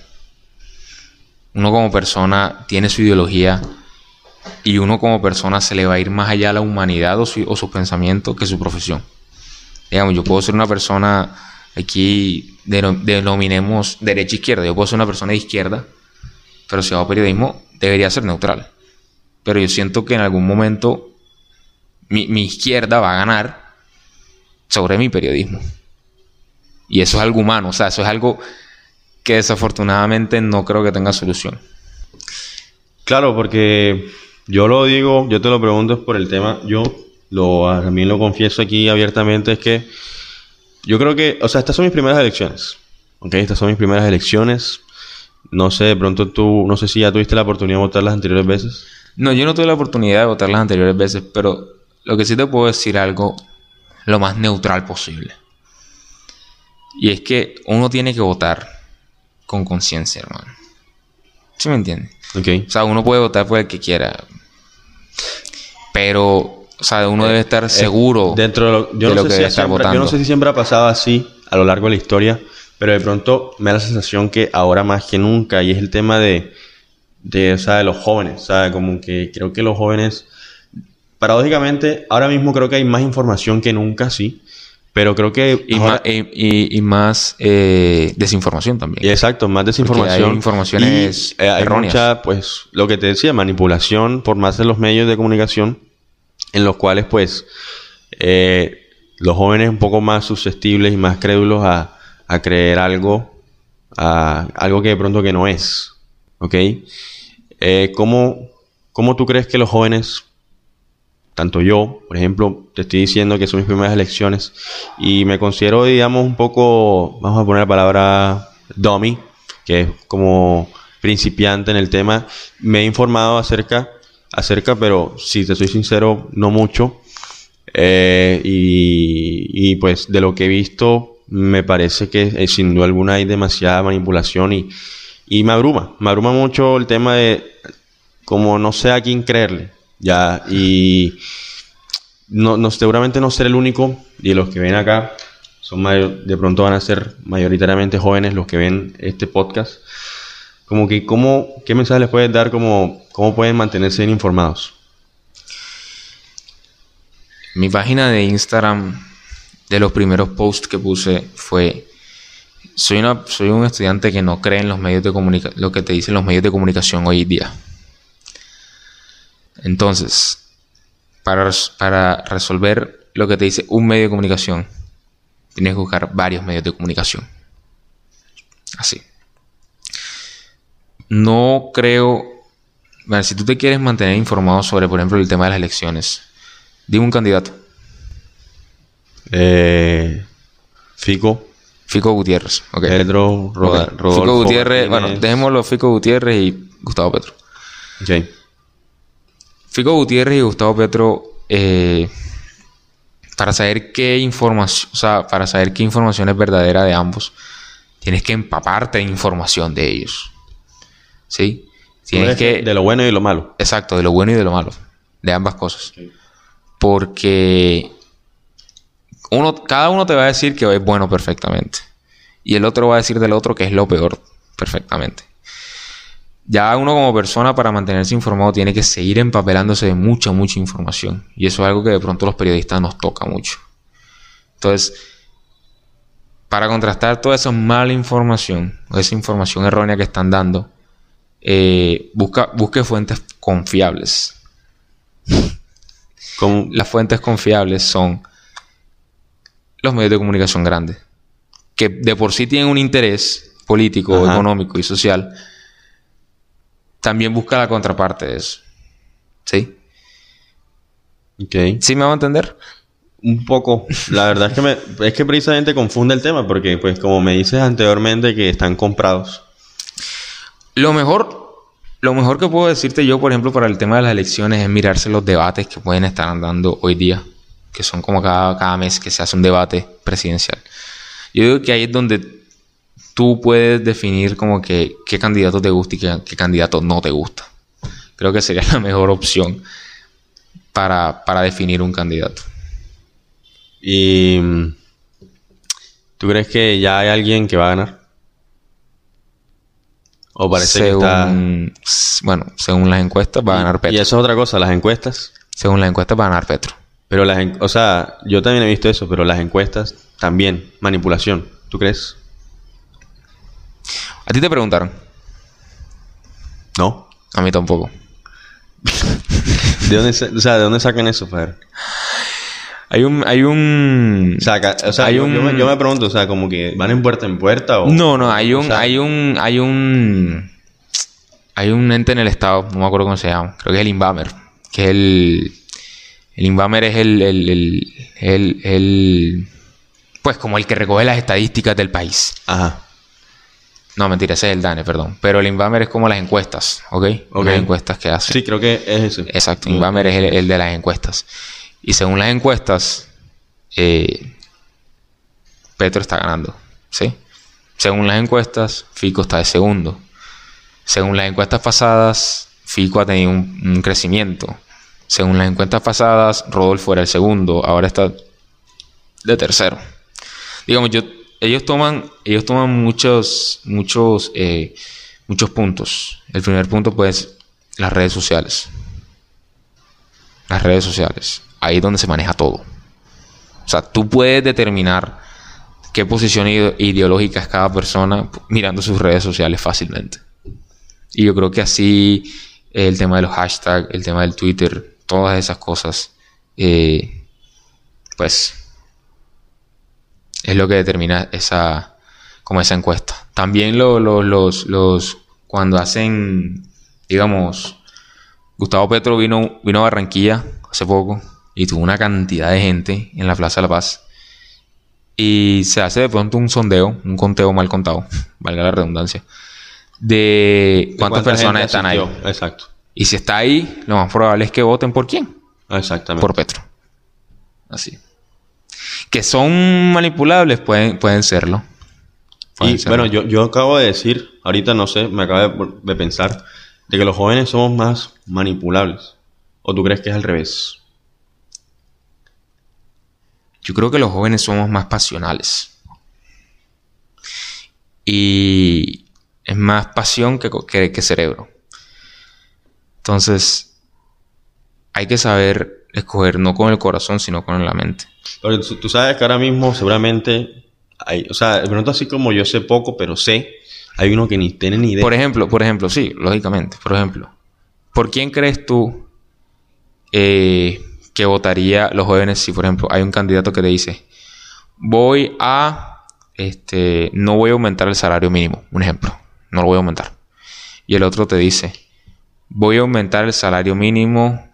Uno como persona tiene su ideología y uno como persona se le va a ir más allá a la humanidad o, su- o sus pensamientos que su profesión. Digamos, yo puedo ser una persona, aquí deno- denominemos derecha-izquierda, yo puedo ser una persona de izquierda, pero si hago periodismo debería ser neutral. Pero yo siento que en algún momento mi, mi izquierda va a ganar sobre mi periodismo. Y eso es algo humano, o sea, eso es algo que desafortunadamente no creo que tenga solución. Claro, porque yo lo digo, yo te lo pregunto es por el tema, yo lo también lo confieso aquí abiertamente, es que yo creo que, o sea, estas son mis primeras elecciones, ¿ok? Estas son mis primeras elecciones. No sé, de pronto tú, no sé si ya tuviste la oportunidad de votar las anteriores veces. No, yo no tuve la oportunidad de votar las anteriores veces, pero lo que sí te puedo decir algo lo más neutral posible. Y es que uno tiene que votar con conciencia, hermano. ¿Sí me entiendes? Ok. O sea, uno puede votar por el que quiera. Pero, o sea, uno debe estar seguro Dentro de lo, yo, de no lo sé que si debe estar siempre, yo votando. no sé si siempre ha pasado así a lo largo de la historia, pero de pronto me da la sensación que ahora más que nunca, y es el tema de, de, o sea, de los jóvenes, ¿sabes? Como que creo que los jóvenes, paradójicamente, ahora mismo creo que hay más información que nunca, sí, pero creo que... y, ahora- más, y, y- y más eh, desinformación también. Exacto, más desinformación. hay informaciones y, eh, hay erróneas. mucha, pues, lo que te decía, manipulación por más de los medios de comunicación, en los cuales, pues, eh, los jóvenes un poco más susceptibles y más crédulos a, a creer algo, a algo que de pronto que no es. ¿Ok? ¿cómo, ¿Cómo tú crees que los jóvenes, tanto yo, por ejemplo, te estoy diciendo que son mis primeras elecciones y me considero, digamos, un poco, vamos a poner la palabra dummy, que es como principiante en el tema, me he informado acerca, acerca, pero si te soy sincero, no mucho. Eh, y, pues de lo que he visto, me parece que eh, sin duda alguna hay demasiada manipulación y, y me abruma, me abruma mucho el tema de como no sé a quién creerle, ya, y no, no, seguramente no ser el único y los que ven acá son de pronto van a ser mayoritariamente jóvenes los que ven este podcast. Como que, ¿cómo, ¿qué mensaje les puedes dar? Como, ¿Cómo pueden mantenerse bien informados? Mi página de Instagram, de los primeros posts que puse, fue soy, una, soy un estudiante que no cree en los medios de comunicación, lo que te dicen los medios de comunicación hoy día. Entonces, para, para resolver lo que te dice un medio de comunicación, tienes que buscar varios medios de comunicación. Así. No creo. Bueno, si tú te quieres mantener informado sobre, por ejemplo, el tema de las elecciones, dime un candidato. Eh, Fico. Fico Gutiérrez. Okay. Pedro Fico Gutiérrez. Bueno, dejémoslo Fico Gutiérrez y Gustavo Petro. Okay. Fico Gutiérrez y Gustavo Petro. Eh, para saber qué información, o sea, para saber qué información es verdadera de ambos, tienes que empaparte de información de ellos. ¿Sí? Tienes que... De lo bueno y de lo malo. Exacto, de lo bueno y de lo malo. De ambas cosas. Porque uno, cada uno te va a decir que es bueno perfectamente. Y el otro va a decir del otro que es lo peor perfectamente. Ya uno como persona para mantenerse informado tiene que seguir empapelándose de mucha, mucha información. Y eso es algo que de pronto los periodistas nos toca mucho. Entonces, para contrastar toda esa mala información, esa información errónea que están dando, eh, busca, busque fuentes confiables. Las fuentes confiables son los medios de comunicación grandes, que de por sí tienen un interés político, económico y social, también busca la contraparte de eso. ¿Sí? Okay. ¿Sí me va a entender? Un poco. La verdad es que, me, es que precisamente confunde el tema, porque pues como me dices anteriormente que están comprados. Lo mejor, lo mejor que puedo decirte yo, por ejemplo, para el tema de las elecciones es mirarse los debates que pueden estar andando hoy día, que son como cada, cada mes que se hace un debate presidencial. Yo digo que ahí es donde tú puedes definir como que qué candidato te gusta y qué, candidato no te gusta. Creo que sería la mejor opción para, para definir un candidato. ¿Y tú crees que ya hay alguien que va a ganar? ¿O parece que está... Bueno, según las encuestas va a ganar Petro. Y eso es otra cosa, las encuestas. Según las encuestas va a ganar Petro. Pero las... O sea, yo también he visto eso, pero las encuestas también. Manipulación. ¿Tú crees? ¿A ti te preguntaron? No. A mí tampoco. ¿De dónde, o sea, ¿de dónde sacan eso, Fer? Hay un, hay un, o sea, hay yo, un... Yo, me, pregunto, o sea, como que van en puerta en puerta o. No, no, hay un, hay un, hay un, hay un ente en el estado, no me acuerdo cómo se llama, creo que es el Inbamer, que es el, el Inbamer es el, el, el, el, el, pues como el que recoge las estadísticas del país. Ajá. No, mentira, ese es el DANE, perdón. Pero el Inbamer es como las encuestas, ¿ok? okay. Las encuestas que hace. Sí, creo que es ese. Exacto, Inbamer es el, el de las encuestas. Y según las encuestas, eh, Petro está ganando. ¿sí? Según las encuestas, Fico está de segundo. Según las encuestas pasadas, Fico ha tenido un, crecimiento. Según las encuestas pasadas, Rodolfo era el segundo, ahora está de tercero. Digamos, yo, ellos toman, ellos toman muchos, muchos, eh, muchos puntos. El primer punto, pues, las redes sociales. Las redes sociales ahí es donde se maneja todo. O sea, tú puedes determinar qué posición ideológica es cada persona mirando sus redes sociales fácilmente. Y yo creo que así el tema de los hashtags, el tema del Twitter, todas esas cosas, eh, pues es lo que determina esa, como esa encuesta. También los, los, cuando hacen, digamos, Gustavo Petro vino, vino a Barranquilla hace poco y tuvo una cantidad de gente en la Plaza de la Paz. Y se hace de pronto un sondeo, un conteo mal contado, valga la redundancia, de cuántas personas están ahí. Exacto. Y si está ahí, lo más probable es que voten por quién. Exactamente. Por Petro. Así. Que son manipulables, pueden, pueden serlo. y bueno, yo, yo acabo de decir, ahorita no sé, me acabo de pensar, de que los jóvenes somos más manipulables. ¿O tú crees que es al revés? Yo creo que los jóvenes somos más pasionales. Y es más pasión que, que, que cerebro. Entonces, hay que saber escoger no con el corazón, sino con la mente. Pero tú, sabes que ahora mismo seguramente hay, o sea, de pronto así como yo sé poco, pero sé, hay uno que ni tiene ni idea. Por ejemplo, por ejemplo, sí, lógicamente. Por ejemplo, ¿por quién crees tú eh, que votaría los jóvenes si, por ejemplo, hay un candidato que te dice, voy a, este, no voy a aumentar el salario mínimo, un ejemplo, no lo voy a aumentar. Y el otro te dice, voy a aumentar el salario mínimo.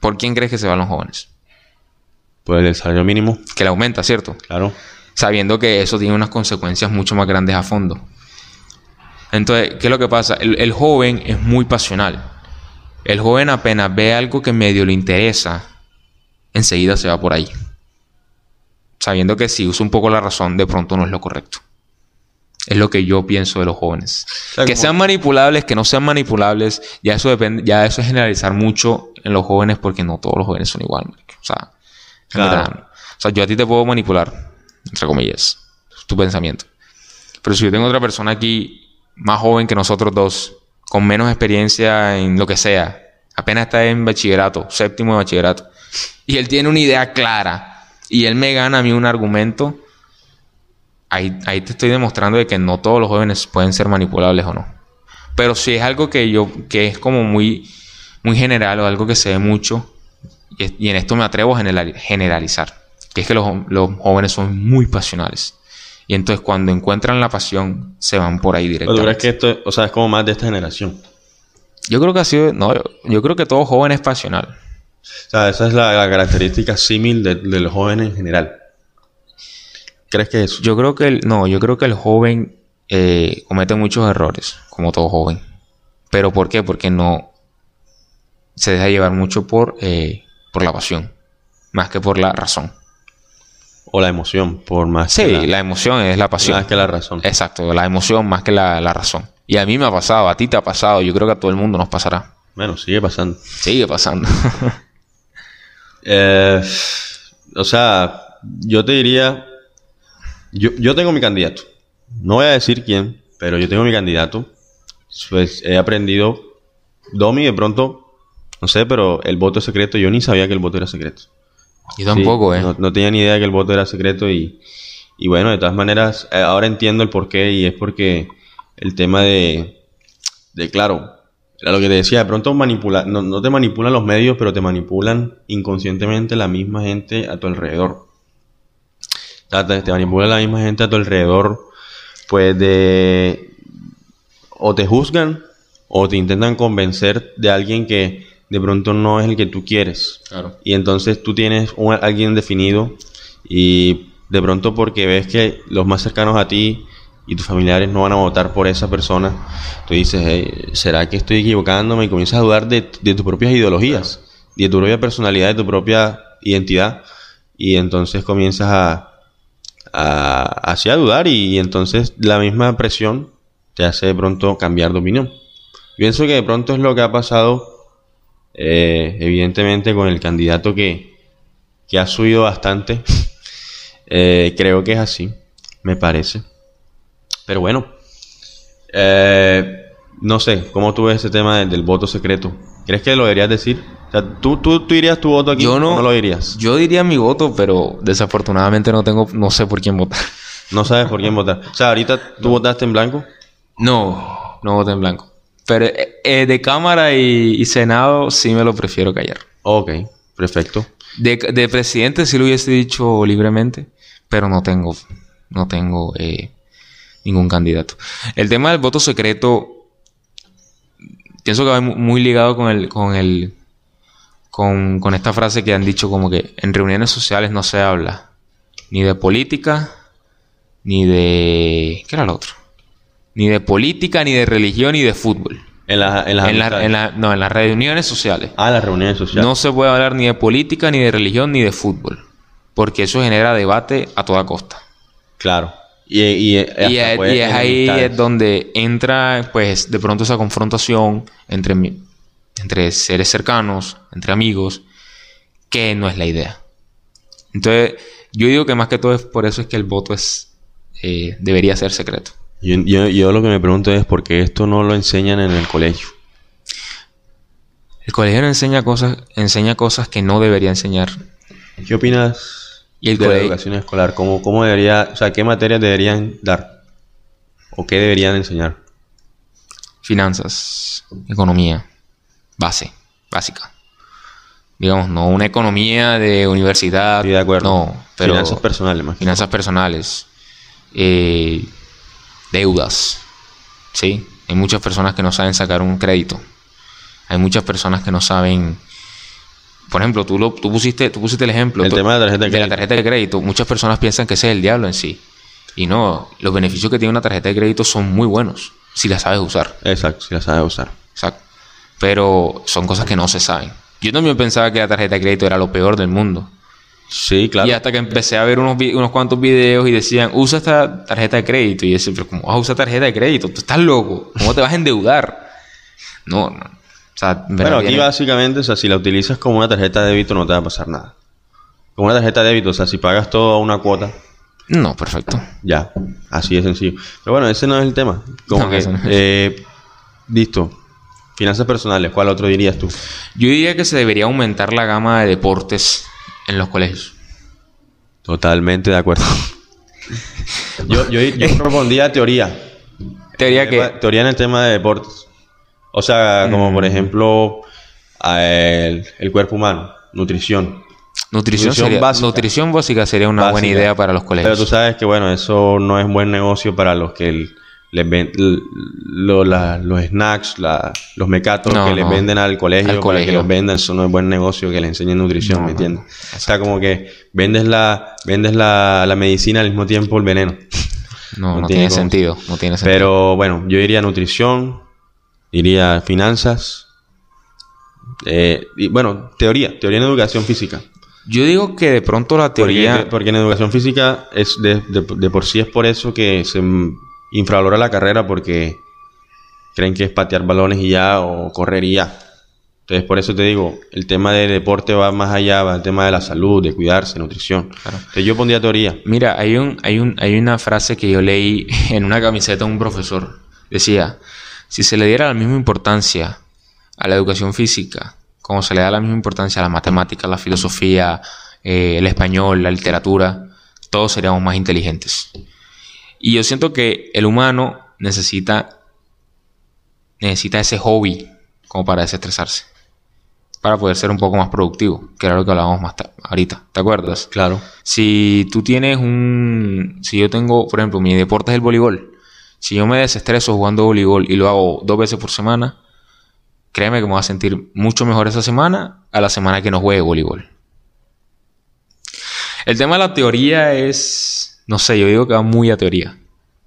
¿Por quién crees que se van los jóvenes? Pues el salario mínimo. Que le aumenta, ¿cierto? Claro. Sabiendo que eso tiene unas consecuencias mucho más grandes a fondo. Entonces, ¿qué es lo que pasa? El, el joven es muy pasional. El joven apenas ve algo que medio le interesa, enseguida se va por ahí. Sabiendo que si usa un poco la razón, de pronto no es lo correcto. Es lo que yo pienso de los jóvenes. sea, que como- sean manipulables, que no sean manipulables, ya eso depende, ya eso es generalizar mucho en los jóvenes porque no todos los jóvenes son igual. marica. O sea, Claro. o sea, yo a ti te puedo manipular, entre comillas, tu pensamiento. Pero si yo tengo otra persona aquí más joven que nosotros dos, con menos experiencia en lo que sea, apenas está en bachillerato, séptimo de bachillerato, y él tiene una idea clara, y él me gana a mí un argumento, ahí, ahí te estoy demostrando de que no todos los jóvenes pueden ser manipulables o no. Pero si es algo que yo, que es como muy, muy general o algo que se ve mucho, y, en esto me atrevo a general- generalizar, que es que los, los jóvenes son muy pasionales. Y entonces cuando encuentran la pasión, se van por ahí Pero tú crees directamente. que esto, o sea, es como más de esta generación. Yo creo que ha sido, no, yo, yo creo que todo joven es pasional. O sea, esa es la, la característica símil de, de los jóvenes en general. ¿Crees que eso? Yo creo que el, no, yo creo que el joven eh, comete muchos errores, como todo joven. Pero ¿por qué? Porque no se deja llevar mucho por, eh, por la pasión, más que por la razón. O la emoción, por más Sí, que la, la, emoción es la pasión. más que la razón. Exacto, la emoción más que la, la razón. Y a mí me ha pasado, a ti te ha pasado, yo creo que a todo el mundo nos pasará. Bueno, sigue pasando. Sigue pasando. Eh, o sea, yo te diría, yo, yo tengo mi candidato. No voy a decir quién, pero yo tengo mi candidato. Pues he aprendido, Domi de pronto, no sé, pero el voto es secreto, yo ni sabía que el voto era secreto. Yo tampoco, Sí, ¿eh? No, no tenía ni idea que el voto era secreto y, y bueno, de todas maneras, eh, ahora entiendo el porqué y es porque el tema de, de claro, era lo que te decía, de pronto manipula, no, no te manipulan los medios, pero te manipulan inconscientemente la misma gente a tu alrededor. Te, te manipula la misma gente a tu alrededor, pues de... O te juzgan o te intentan convencer de alguien que de pronto no es el que tú quieres. Claro. Y entonces tú tienes un, alguien definido y de pronto porque ves que los más cercanos a ti y tus familiares no van a votar por esa persona, tú dices, "Hey, ¿será que estoy equivocándome? Y comienzas a dudar de, de tus propias ideologías, de tu propia personalidad, de tu propia identidad. Y entonces comienzas a, a, así a dudar y, entonces la misma presión te hace de pronto cambiar de opinión. Pienso que de pronto es lo que ha pasado eh, evidentemente con el candidato que, que ha subido bastante. Eh, creo que es así, me parece. Pero bueno, eh, no sé, ¿cómo tú ves ese tema del, del voto secreto? ¿Crees que lo deberías decir? O sea, ¿tú, tú, tú dirías tu voto aquí Yo o no- no lo dirías? Yo diría mi voto, pero desafortunadamente no tengo, no sé por quién votar. No sabes por quién votar. O sea, ahorita tú votaste en blanco. No, no voté en blanco. Pero eh, eh, de Cámara y, y Senado sí me lo prefiero callar. Ok, perfecto. De, de presidente sí lo hubiese dicho libremente, pero no tengo, no tengo eh, ningún candidato. El tema del voto secreto, pienso que va mu- muy ligado con el, con el, con, con esta frase que han dicho como que en reuniones sociales no se habla ni de política, ni de, ¿qué era lo otro? Ni de política, ni de religión, ni de fútbol. En, la, en las En la- en la- no, en las reuniones sociales. Ah, las reuniones sociales. No se puede hablar ni de política, ni de religión, ni de fútbol. Porque eso genera debate a toda costa. Claro. Y, y, Y, hasta es- ahí es donde entra, pues, de pronto esa confrontación entre, entre seres cercanos, entre amigos, que no es la idea. Entonces, yo digo que más que todo es por eso es que el voto es eh, debería ser secreto. Yo, yo, yo lo que me pregunto es por qué esto no lo enseñan en el colegio. El colegio no enseña cosas, enseña cosas que no debería enseñar. ¿Qué opinas Y el de la colegio- educación escolar? ¿Cómo, ¿Cómo debería, o sea, qué materias deberían dar? ¿O qué deberían enseñar? Finanzas, economía, base, básica. Digamos, no una economía de universidad. Estoy de acuerdo. No, pero Finanzas personales más finanzas personales, eh, deudas, ¿sí? Hay muchas personas que no saben sacar un crédito. Hay muchas personas que no saben... Por ejemplo, tú, lo, tú, pusiste, tú pusiste el ejemplo El tú- tema de la tarjeta de la crédito. tarjeta de crédito. Muchas personas piensan que ese es el diablo en sí. Y no, los beneficios que tiene una tarjeta de crédito son muy buenos si la sabes usar. Exacto, si la sabes usar. Exacto. Pero son cosas que no se saben. Yo también pensaba que la tarjeta de crédito era lo peor del mundo. Sí, claro. Y hasta que empecé a ver unos, unos cuantos videos y decían, usa esta tarjeta de crédito. Y yo decía, pero ¿cómo vas a usar tarjeta de crédito? Tú estás loco. ¿Cómo te vas a endeudar? No, no. O sea, Bueno, aquí básicamente, o sea, si la utilizas como una tarjeta de débito no te va a pasar nada. Como una tarjeta de débito, o sea, si pagas todo a una cuota, No, perfecto. ya, así de sencillo. Pero bueno, ese no es el tema. Como No, que, eso no es. eh, listo. Finanzas personales, ¿cuál otro dirías tú? Yo diría que se debería aumentar la gama de deportes en los colegios. Totalmente de acuerdo. yo, yo, yo propondría teoría. Teoría que... Teoría en el tema de deportes. O sea, como Mm. por ejemplo, a el, el cuerpo humano, nutrición. Nutrición, Nutrición sería, básica. nutrición básica sería una buena idea para los colegios. Pero tú sabes que, bueno, eso no es buen negocio para los que l- les ven, l- lo- la- los snacks, la- los mecatos No, que les no. venden al colegio, Al para que los vendan, eso no es buen negocio que le enseñen nutrición, No, ¿me entiendes? O sea, como que vendes la, vendes la, la medicina al mismo tiempo el veneno. no, no tiene sentido. No tiene sentido. Pero bueno, yo diría nutrición, diría finanzas, eh, y bueno, teoría, teoría en educación física. Yo digo que de pronto la teoría... porque en educación física es de, de- de por sí es por eso que se infravalora la carrera porque creen que es patear balones y ya o correr y ya. Entonces por eso te digo, el tema de deporte va más allá, va el tema de la salud, de cuidarse, nutrición. Claro. Entonces yo pondría teoría. Mira, hay, un, hay, un, hay una frase que yo leí en una camiseta de un profesor. Decía, si se le diera la misma importancia a la educación física como se le da la misma importancia a la matemática, la filosofía, eh, el español, la literatura, todos seríamos más inteligentes. Y yo siento que el humano necesita, necesita ese hobby como para desestresarse, para poder ser un poco más productivo, que era lo que hablábamos más ta- ahorita, ¿te acuerdas? Claro. Si tú tienes un... Si yo tengo, por ejemplo, mi deporte es el voleibol. Si yo me desestreso jugando voleibol y lo hago dos veces por semana, créeme que me voy a sentir mucho mejor esa semana a la semana que no juegue voleibol. El tema de la teoría es... No sé, yo digo que va muy a teoría.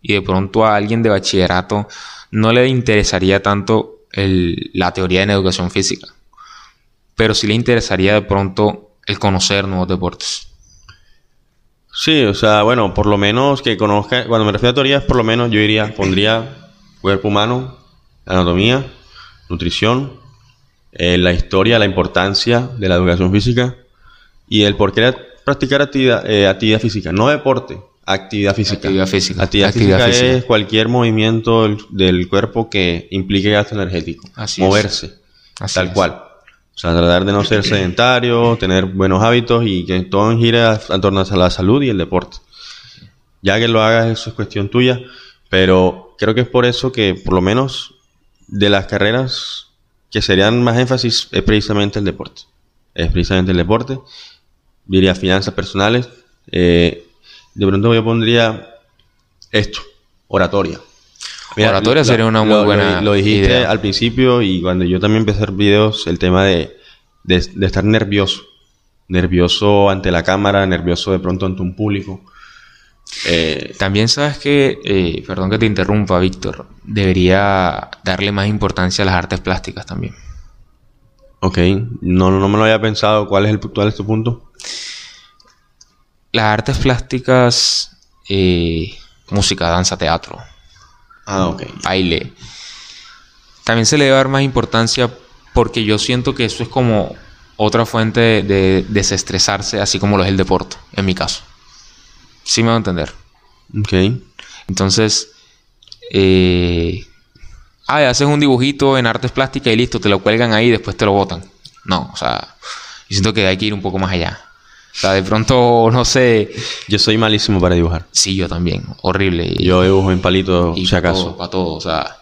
Y de pronto a alguien de bachillerato no le interesaría tanto la teoría en educación física. Pero sí le interesaría de pronto el conocer nuevos deportes. Sí, o sea, bueno, por lo menos que conozca, cuando me refiero a teorías, por lo menos yo diría, pondría cuerpo humano, anatomía, nutrición, eh, la historia, la importancia de la educación física y el por qué practicar actividad, eh, actividad física, no deporte, actividad física. Actividad física. Actividad, Actividad física, física. es cualquier movimiento del, del cuerpo que implique gasto energético, Así es. moverse, Así tal es. cual. O sea, tratar de no ser sedentario, tener buenos hábitos y que todo gire a, a torno a la salud y el deporte. Ya que lo hagas, eso es cuestión tuya, pero creo que es por eso que, por lo menos, de las carreras que serían más énfasis, es precisamente el deporte. Es precisamente el deporte. Diría finanzas personales. eh, de pronto yo pondría esto, oratoria. Oratoria sería una muy lo- buena Lo, dijiste idea. al principio y cuando yo también empecé a hacer videos, el tema de, de, de estar nervioso. Nervioso ante la cámara, nervioso de pronto ante un público. Eh, También sabes que, eh, perdón que te interrumpa, Víctor, debería darle más importancia a las artes plásticas también. Ok, no, no me lo había pensado. ¿Cuál es, el, cuál es tu punto? Las artes plásticas, eh, música, danza, teatro, Ah, ok. baile, también se le debe dar más importancia porque yo siento que eso es como otra fuente de desestresarse, así como lo es el deporte, en mi caso. Sí me va a entender. Ok. Entonces, eh, ah, haces un dibujito en artes plásticas y listo, te lo cuelgan ahí y después te lo botan. No, o sea, yo siento que hay que ir un poco más allá. O sea, de pronto, no sé. Yo soy malísimo para dibujar. Sí, yo también. Horrible. Yo dibujo en palito, y si para acaso. todo, para todo, o sea.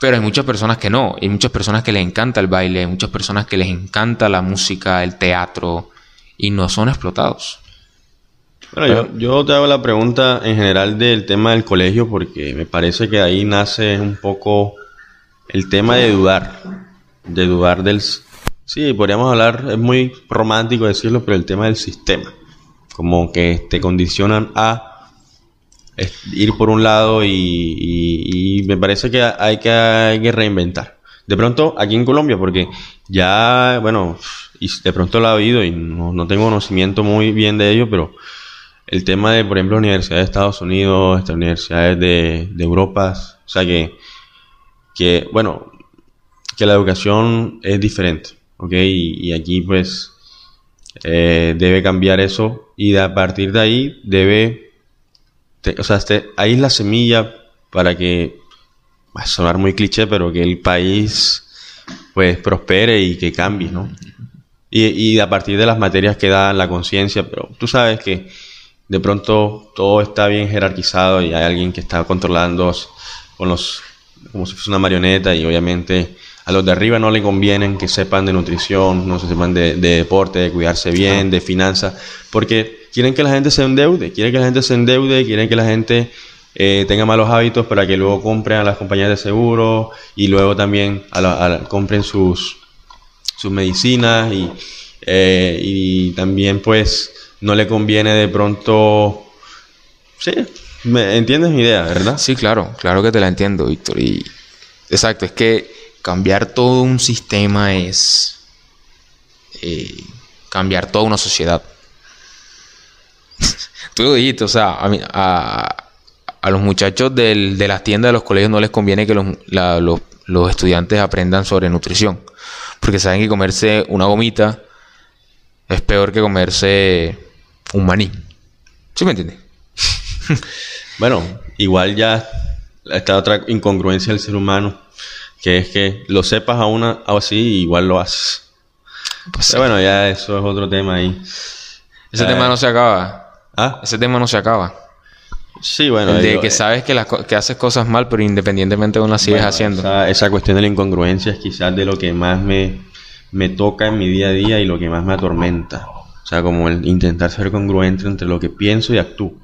Pero hay muchas personas que no. Hay muchas personas que les encanta el baile, hay muchas personas que les encanta la música, el teatro, y no son explotados. Bueno, yo, yo te hago la pregunta en general del tema del colegio porque me parece que ahí nace un poco el tema de dudar, de dudar del... Sí, podríamos hablar, es muy romántico decirlo, pero el tema del sistema, como que te condicionan a ir por un lado y, y- y me parece que hay que, hay que reinventar. De pronto, aquí en Colombia, porque ya, bueno, y de pronto lo he oído y no, no tengo conocimiento muy bien de ello, pero el tema de, por ejemplo, universidades de Estados Unidos, universidades de, de Europa, o sea que, que, bueno, que la educación es diferente, ¿ok? Y, aquí pues eh, debe cambiar eso y a partir de ahí debe, o sea, este, ahí es la semilla para que, va a sonar muy cliché, pero que el país pues prospere y que cambie, ¿no? Y, y a partir de las materias que da la conciencia, pero tú sabes que de pronto todo está bien jerarquizado y hay alguien que está controlando con los como si fuese una marioneta y obviamente a los de arriba no le convienen que sepan de nutrición, no se sepan de, de deporte, de cuidarse bien, de finanzas, porque quieren que la gente se endeude, quieren que la gente se endeude, quieren que la gente eh, tenga malos hábitos para que luego compren a las compañías de seguro y luego también a a la- compren sus, sus medicinas y, eh, y también pues no le conviene de pronto... Sí, me, entiendes mi idea, ¿verdad? Sí, claro, claro que te la entiendo, Víctor. Y exacto, es que cambiar todo un sistema es eh, cambiar toda una sociedad. Tú lo dijiste, o sea, a, a- a los muchachos de las tiendas de los colegios no les conviene que los, los- los estudiantes aprendan sobre nutrición, porque saben que comerse una gomita es peor que comerse un maní. ¿Sí me entiendes? Bueno, igual ya está otra incongruencia del ser humano, que es que lo sepas a una así igual lo haces. Pues Pero bueno, ya eso es otro tema ahí. Ese Eh, tema no se acaba. Ah, Ese tema no se acaba. sí, bueno. El de digo, que eh, sabes que, las que haces cosas mal, pero independientemente aún las sigues Bueno, haciendo. Esa, esa cuestión de la incongruencia es quizás de lo que más me, me toca en mi día a día y lo que más me atormenta. O sea, como el intentar ser congruente entre lo que pienso y actúo.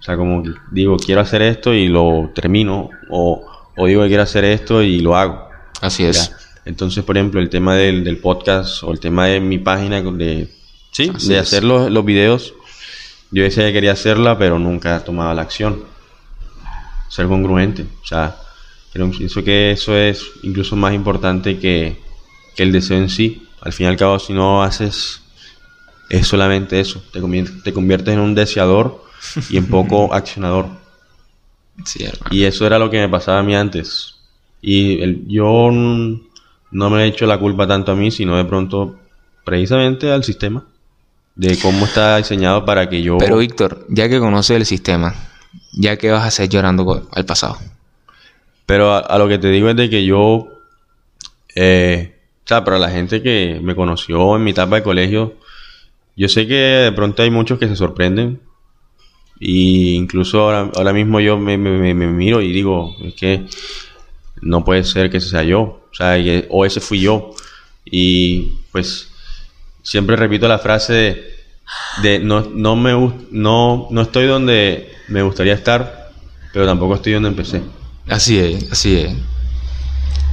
O sea, como digo, quiero hacer esto y lo termino. O, o digo que quiero hacer esto y lo hago. Así es. Ya. Entonces, por ejemplo, el tema del, del podcast o el tema de mi página de, sí, de hacer los, los videos, yo decía que quería hacerla, pero nunca tomaba la acción. Ser congruente. O sea, pienso que eso es incluso más importante que, que el deseo en sí. Al fin y al cabo, si no haces, es solamente eso. Te conviertes, te conviertes en un deseador y en poco accionador. Sí. Y eso era lo que me pasaba a mí antes. Y el- yo no me he hecho la culpa tanto a mí, sino de pronto precisamente al sistema. De cómo está diseñado para que yo... Pero Víctor, ya que conoces el sistema, ya que vas a hacer llorando al pasado. Pero a, a lo que te digo es de que yo... Eh, o sea, para la gente que me conoció en mi etapa de colegio, yo sé que de pronto hay muchos que se sorprenden. Y incluso ahora, ahora mismo yo me, me- me- me miro y digo, es que no puede ser que ese sea yo. O sea, que- o ese fui yo. Y pues siempre repito la frase de, de no, no, me, no, no estoy donde me gustaría estar, pero tampoco estoy donde empecé. Así es, así es.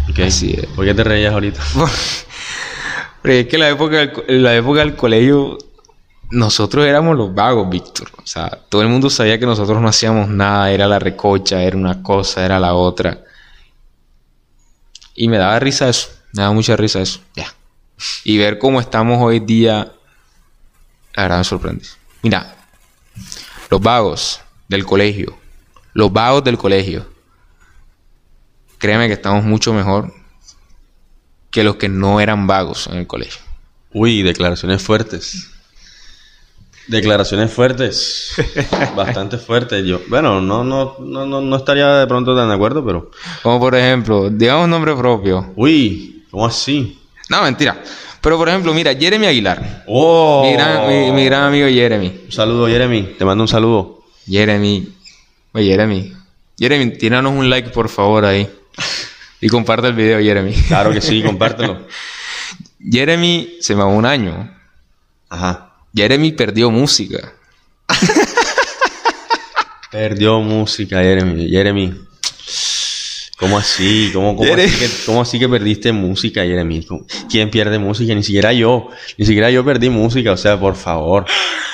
¿ok? Así es. ¿Por qué te reías ahorita? Pero es que la época, la época del colegio, nosotros éramos los vagos, Víctor. O sea, todo el mundo sabía que nosotros no hacíamos nada, era la recocha, era una cosa, era la otra. Y me daba risa eso, me daba mucha risa eso, ya. Y ver cómo estamos hoy día, la verdad me sorprende. Mira, los vagos del colegio, los vagos del colegio, créeme que estamos mucho mejor que los que no eran vagos en el colegio. Uy, declaraciones fuertes. Declaraciones fuertes. Bastante fuertes. Yo, bueno, no, no, no, no, no estaría de pronto tan de acuerdo, pero. Como por ejemplo, digamos un nombre propio. Uy, ¿cómo así? No, mentira. Pero por ejemplo, mira, Jeremy Aguilar. ¡Oh! Mi, gran, mi- mi gran amigo Jeremy. Un saludo, Jeremy. Te mando un saludo. Jeremy. Oye, Jeremy. Jeremy, tíranos un like por favor ahí. Y comparte el video, Jeremy. Claro que sí, compártelo. Jeremy se mamó un año. Ajá. Jeremy perdió música. Perdió música, Jeremy. Jeremy. ¿Cómo así? ¿Cómo, así, que, cómo así que perdiste música, Jeremy? ¿Cómo- ¿Quién pierde música? Ni siquiera yo. Ni siquiera yo perdí música. O sea, por favor.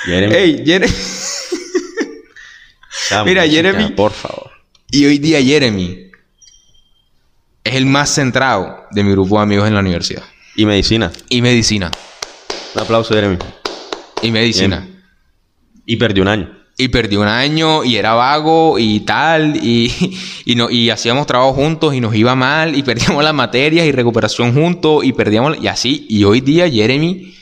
Jeremy. Ey, Jeremy. mira, música, Jeremy. Por favor. Y hoy día Jeremy es el más centrado de mi grupo de amigos en la universidad. Y medicina. Y medicina. Un aplauso, Jeremy. Y medicina. Y perdió un año. Y perdió un año y era vago y tal. Y, y, no, y hacíamos trabajo juntos y nos iba mal. Y perdíamos las materias y recuperación juntos. Y perdíamos. Y así. Y hoy día Jeremy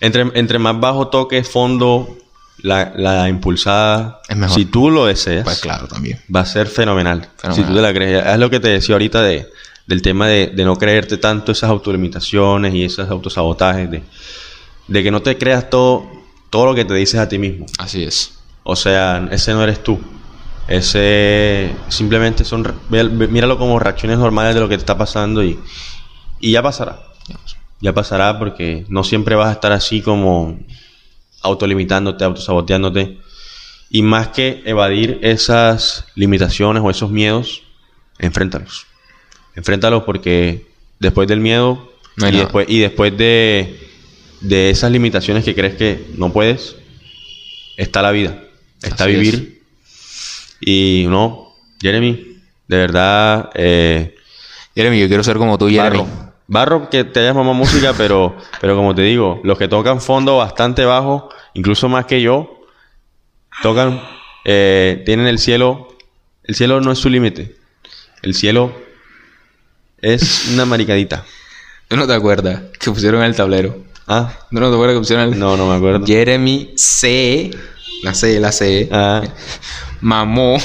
Entre, entre más bajo toques fondo, la, la impulsada, Es mejor. si tú lo deseas, Pues claro, también. va a ser fenomenal. Fenomenal. Si tú te la crees. Es lo que te decía ahorita de, del tema de, de no creerte tanto esas autolimitaciones y esos autosabotajes, de, de que no te creas todo, todo lo que te dices a ti mismo. Así es. O sea, ese no eres tú. Ese simplemente son, míralo como reacciones normales de lo que te está pasando y, y ya pasará. Ya pasará porque no siempre vas a estar así como autolimitándote, autosaboteándote. Y más que evadir esas limitaciones o esos miedos, enfréntalos. Enfréntalos porque después del miedo No y, nada. después, y después de, de esas limitaciones que crees que no puedes, está la vida, está Así vivir. Y no, Jeremy, de verdad, eh, Jeremy, yo quiero ser como tú, Jeremy. Barro. Barro que te hayas mamado música, pero, pero como te digo, los que tocan fondo bastante bajo, incluso más que yo, tocan, eh, tienen el cielo, el cielo no es su límite, el cielo es una maricadita. ¿Tú no te acuerdas que pusieron en el tablero? Ah, ¿Tú no te acuerdas que el no, no me acuerdo. Jeremy C. La C, la C. Ah, Mamó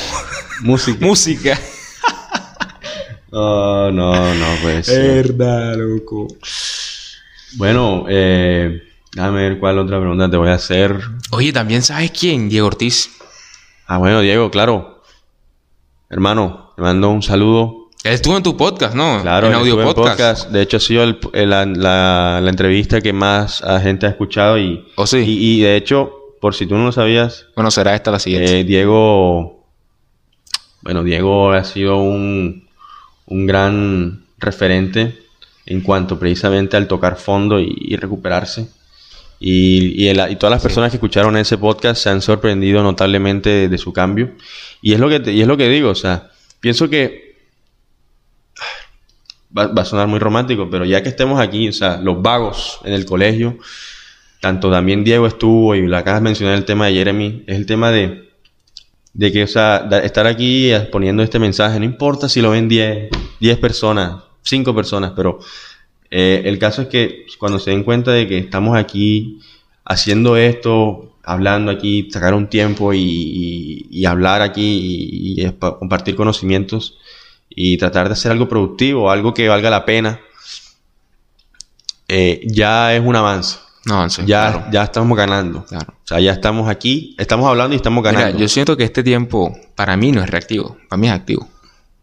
música. música. No, no, no, pues. Verdad, loco. Bueno, eh, déjame ver cuál otra pregunta te voy a hacer. Oye, también sabes quién, Diego Ortiz. Ah, bueno, Diego, claro. Hermano, te mando un saludo. Él estuvo en tu podcast, ¿no? Claro, en audio en podcast. De hecho, ha sido el- el- la, la- la entrevista que más a gente ha escuchado. Y, ¿Oh, sí? y, y de hecho, por si tú no lo sabías, Bueno, será esta la siguiente. eh, Diego. Bueno, Diego ha sido un, un gran referente en cuanto precisamente al tocar fondo y, y recuperarse. Y, y el- y todas las personas que escucharon ese podcast se han sorprendido notablemente de, de su cambio. Y es lo que te- y es lo que digo, o sea, pienso que va, va a sonar muy romántico, pero ya que estemos aquí, o sea, los vagos en el colegio, tanto también Diego estuvo y la acabas de mencionar el tema de Jeremy, es el tema de, de que, o sea, estar aquí poniendo este mensaje, no importa si lo ven 10, 10 personas, 5 personas, pero eh, el caso es que cuando se den cuenta de que estamos aquí haciendo esto, hablando aquí, sacar un tiempo y, hablar aquí y, y compartir conocimientos y tratar de hacer algo productivo, algo que valga la pena, eh, ya es un avance. no, sí, ya, claro, ya estamos ganando. claro. O sea, ya estamos aquí, estamos hablando y estamos Mira, ganando. yo siento que este tiempo para mí no es reactivo, para mí es activo.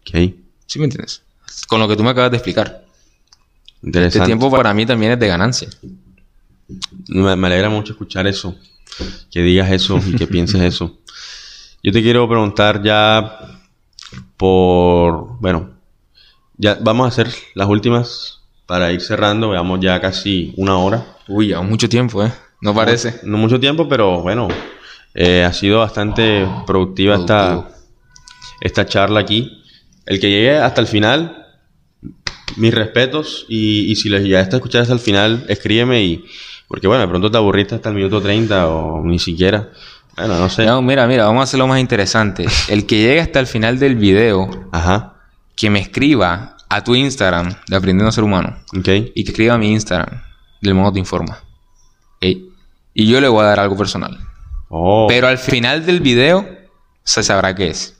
Ok, ¿Sí me entiendes? Con lo que tú me acabas de explicar. Este interesante. tiempo para mí también es de ganancia. Me, me alegra mucho escuchar eso, que digas eso y que pienses eso. Yo te quiero preguntar ya por, bueno, ya vamos a hacer las últimas para ir cerrando, veamos ya casi una hora. Uy, aún mucho tiempo, ¿eh? No parece. No mucho tiempo, pero bueno, eh, ha sido bastante productiva esta, esta charla aquí. El que llegue hasta el final, mis respetos. Y, y si les llegaste a escuchar hasta el final, escríbeme y... Porque bueno, de pronto te aburriste hasta el minuto 30 o ni siquiera. Bueno, no sé. No, mira, mira, vamos a hacerlo más interesante. El que llegue hasta el final del video, Ajá. que me escriba a tu Instagram de Aprendiendo a Ser Humano Ok. y que escriba a mi Instagram del modo te informa. Ey, Y yo le voy a dar algo personal. Oh. Pero al final del video se sabrá qué es.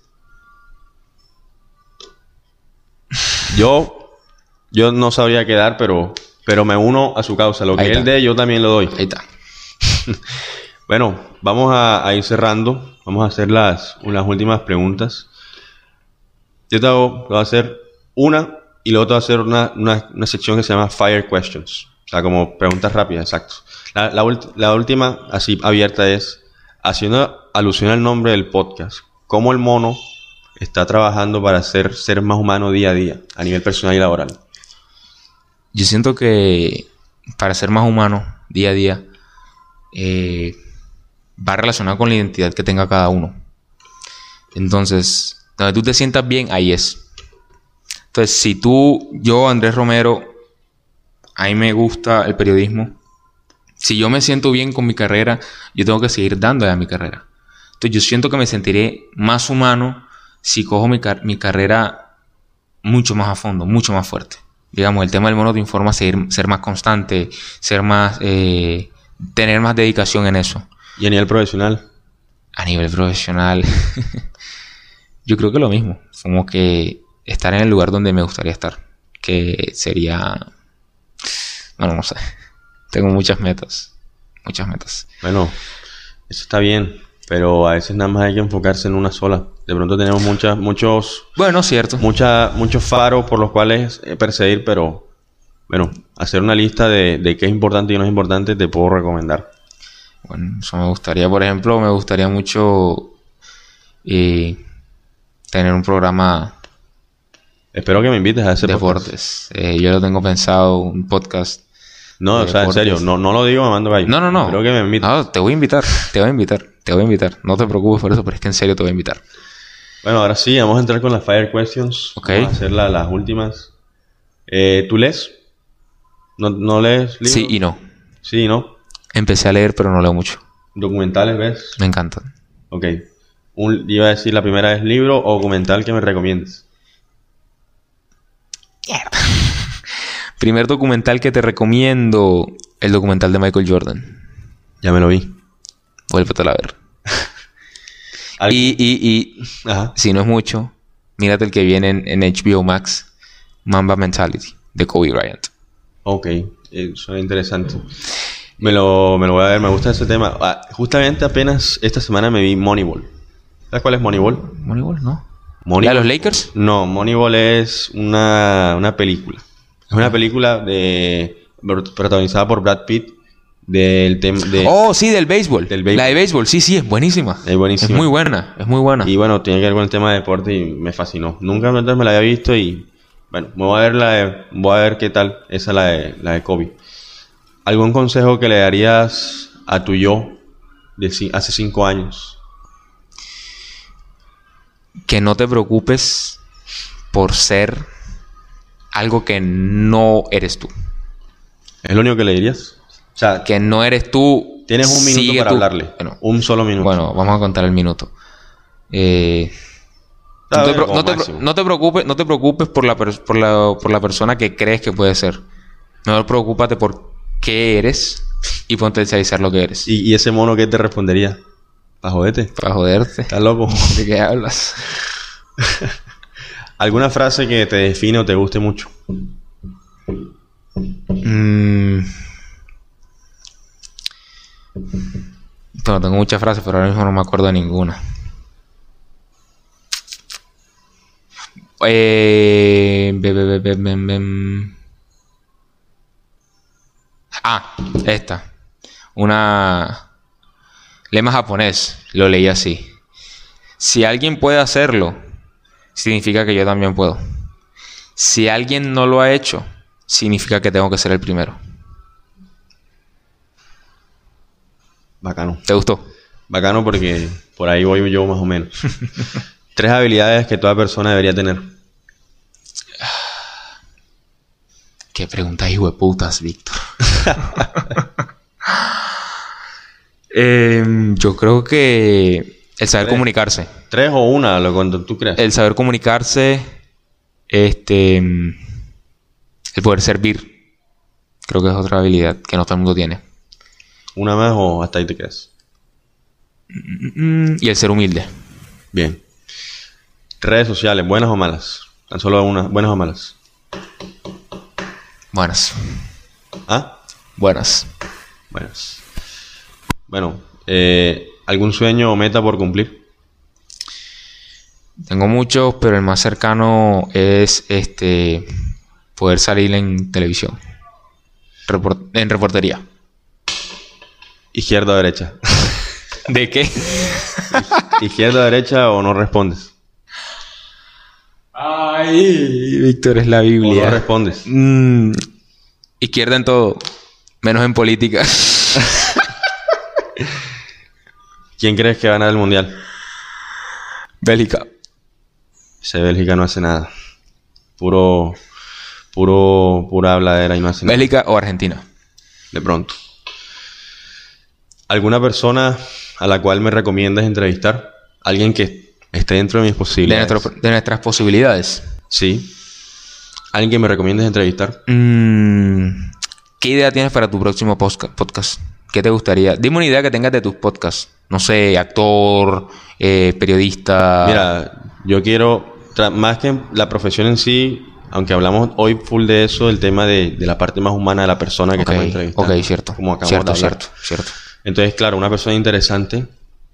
Yo, yo no sabría qué dar, pero, pero me uno a su causa. Lo que él dé, yo también lo doy. Ahí está. Bueno, vamos a, ir cerrando. Vamos a hacer las, últimas preguntas. Yo te, hago, voy a hacer una y luego te voy a hacer una, una, una sección que se llama Fire Questions. O sea, como preguntas rápidas, exacto. La, la última, así abierta, es haciendo alusión al nombre del podcast. ¿Cómo el mono está trabajando para ser, ser más humano día a día, a nivel personal y laboral? Yo siento que para ser más humano día a día eh, va relacionado con la identidad que tenga cada uno. Entonces, donde tú te sientas bien, ahí es. Entonces, si tú, yo, Andrés Romero, a mí me gusta el periodismo. Si yo me siento bien con mi carrera, yo tengo que seguir dándole a mi carrera. Entonces, yo siento que me sentiré más humano si cojo mi, mi carrera mucho más a fondo, mucho más fuerte. Digamos, el tema del mono te informa seguir, ser más constante, ser más, eh, tener más dedicación en eso. Y a nivel profesional, A nivel profesional, yo creo que lo mismo. Como que estar en el lugar donde me gustaría estar. Que sería, bueno, no sé. Tengo muchas metas, muchas metas. Bueno, eso está bien, pero a veces nada más hay que enfocarse en una sola. De pronto tenemos muchas, muchos, Bueno, cierto. mucha, muchos faros por los cuales eh, perseguir, pero bueno, hacer una lista de, de qué es importante y no es importante te puedo recomendar. Bueno, eso me gustaría, por ejemplo, me gustaría mucho eh, tener un programa Espero que me invites a ese podcast. deportes. Eh, yo lo tengo pensado, un podcast. No, o sea, en serio, no, no lo digo mamando gallo. No, no, no. Espero que me invites. No, te voy a invitar, te voy a invitar, te voy a invitar. No te preocupes por eso, pero es que en serio te voy a invitar. Bueno, ahora sí, vamos a entrar con las Fire Questions. Ok. Vamos a hacer la- las últimas. Eh, ¿Tú lees? ¿No, no lees libros? Sí y no. Sí, ¿no? Empecé a leer, pero no leo mucho. ¿Documentales ves? Me encantan. Ok. Un, iba a decir la primera es libro o documental que me recomiendes. Primer documental que te recomiendo, el documental de Michael Jordan. Ya me lo vi. Vuélvetelo a ver. Al- Y, y, y Ajá. si no es mucho, mírate el que viene en, en HBO Max, Mamba Mentality, de Kobe Bryant. Ok. Eh, suena interesante. Me lo, me lo voy a ver, me gusta ese tema. Ah, justamente apenas esta semana me vi Moneyball. ¿Sabes cuál es Moneyball? Moneyball, ¿no? Moneyball. ¿La de los Lakers? No, Moneyball es una, una película. Es una película de protagonizada por Brad Pitt del tema de Oh, sí, del béisbol. Del béisbol. La de béisbol, sí, sí, es buenísima. Es buenísima. Es muy buena, es muy buena. y bueno, tiene que ver con el tema de deporte y me fascinó. Nunca antes me la había visto y bueno, me voy a ver la de, voy a ver qué tal esa la de la de Kobe. ¿Algún consejo que le darías a tu yo de hace cinco años? Que no te preocupes por ser algo que no eres tú. ¿Es lo único que le dirías? O sea, Que no eres tú. tienes un minuto para tú. hablarle. Bueno, un solo minuto. bueno, vamos a contar el minuto. Eh, no, te, no no preocupes, no te preocupes por la, por, la, por la persona que crees que puede ser. Mejor preocúpate por qué eres y potencializar lo que eres. ¿Y, y ese mono qué te respondería? ¿Para joderte? Para joderte. ¿Estás loco? ¿De qué hablas? ¿Alguna frase que te define o te guste mucho? Mm. Bueno, tengo muchas frases, pero ahora mismo no me acuerdo de ninguna. Eh, be- be- be-. Ah, esta. Una lema japonés. Lo leí así. Si alguien puede hacerlo, significa que yo también puedo. Si alguien no lo ha hecho, significa que tengo que ser el primero. Bacano. ¿Te gustó? Bacano porque por ahí voy yo más o menos. Tres habilidades que toda persona debería tener. Qué pregunta, hijo de putas, Víctor. Em, yo creo que el saber Tres. comunicarse. Tres o una, lo cuando tú creas. El saber comunicarse. Este. mm, El poder servir. Creo que es otra habilidad que no todo el mundo tiene. ¿Una más o hasta ahí te quedas? Mm, y el ser humilde. Bien. Redes sociales, ¿buenas o malas? Tan solo una, ¿buenas o malas? Buenas. ¿Ah? Buenas. Buenas. Bueno, eh, ¿algún sueño o meta por cumplir? Tengo muchos, pero el más cercano es este poder salir en televisión. Report- en reportería. ¿Izquierda o derecha? ¿De qué? ¿Izquierda o derecha o no respondes? Ay, Víctor es la ¿O no Biblia. respondes? Mm, izquierda en todo, menos en política. ¿Quién crees que va a ganar el mundial? Bélgica. Ese Bélgica no hace nada. Puro, puro, pura habladera y no hace nada. Bélgica o Argentina. De pronto. ¿Alguna persona a la cual me recomiendas entrevistar? Alguien que esté dentro de mis De, posibilidades. nuestro- de nuestras posibilidades. Sí. ¿Alguien que me recomiendes entrevistar? Mm, ¿Qué idea tienes para tu próximo podcast? ¿Qué te gustaría? Dime una idea que tengas de tus podcasts. No sé, actor, eh, periodista. Mira, yo quiero, más que la profesión en sí, aunque hablamos hoy full de eso, el tema de, de la parte más humana de la persona que estamos entrevistando. ok, cierto. Como acabamos cierto, de hablar. cierto, cierto. Entonces, claro, una persona interesante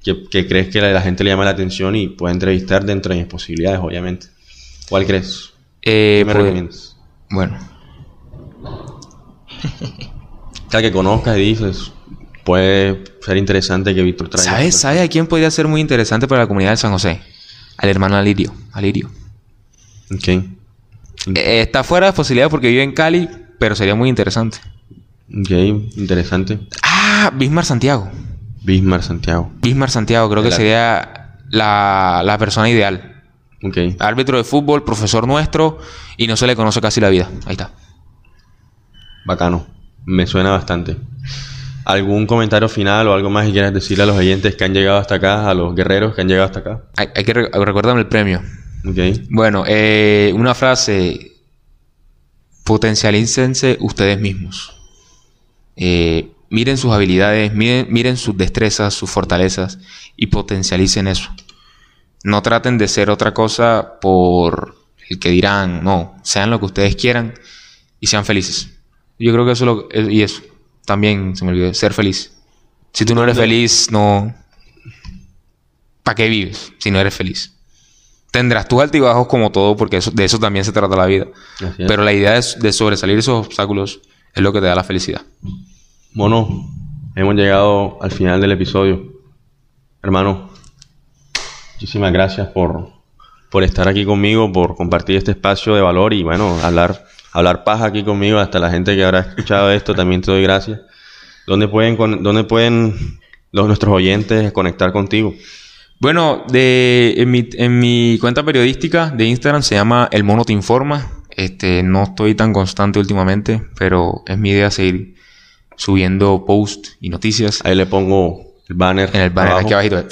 que, que crees que la, la gente le llama la atención y puede entrevistar dentro de mis posibilidades, obviamente. ¿Cuál crees? Eh, ¿Qué me pues, recomiendas? Bueno, Cada que conozcas y dices, puede ser interesante que Víctor traiga. ¿sabes, ¿sabes a quién podría ser muy interesante para la comunidad de San José? Al hermano Alirio. Alirio. Ok. Eh, está fuera de posibilidad porque vive en Cali, pero sería muy interesante. Ok, interesante. Ah, Bismar Santiago. Bismar Santiago. Bismar Santiago, creo que sería la, la persona ideal. Ok. Árbitro de fútbol, profesor nuestro, y no se le conoce casi la vida. Ahí está. Bacano. Me suena bastante. ¿Algún comentario final o algo más que quieras decirle a los oyentes que han llegado hasta acá, a los guerreros que han llegado hasta acá? Hay, hay que re- el premio. Ok. Bueno, eh, una frase. Potencialícense ustedes mismos. Eh, miren sus habilidades, miren, miren sus destrezas, sus fortalezas y potencialicen eso. No traten de ser otra cosa por el que dirán, no, sean lo que ustedes quieran y sean felices. Yo creo que eso es lo y eso también se me olvidó, ser feliz. Si tú no eres feliz, no ¿para qué vives si no eres feliz? Tendrás tus altibajos como todo, porque eso- de eso también se trata la vida. Pero la idea es de sobresalir esos obstáculos es lo que te da la felicidad. Bueno, hemos llegado al final del episodio. Hermano, muchísimas gracias por, por estar aquí conmigo, por compartir este espacio de valor y bueno, hablar, hablar paja aquí conmigo. Hasta la gente que habrá escuchado esto, también te doy gracias. ¿Dónde pueden, dónde pueden los, nuestros oyentes conectar contigo? Bueno, de, en, mi, en mi cuenta periodística de Instagram se llama El Mono Te Informa. Este, no estoy tan constante últimamente, pero es mi idea seguir subiendo posts y noticias Ahí le pongo el banner. en el banner abajo. aquí abajito.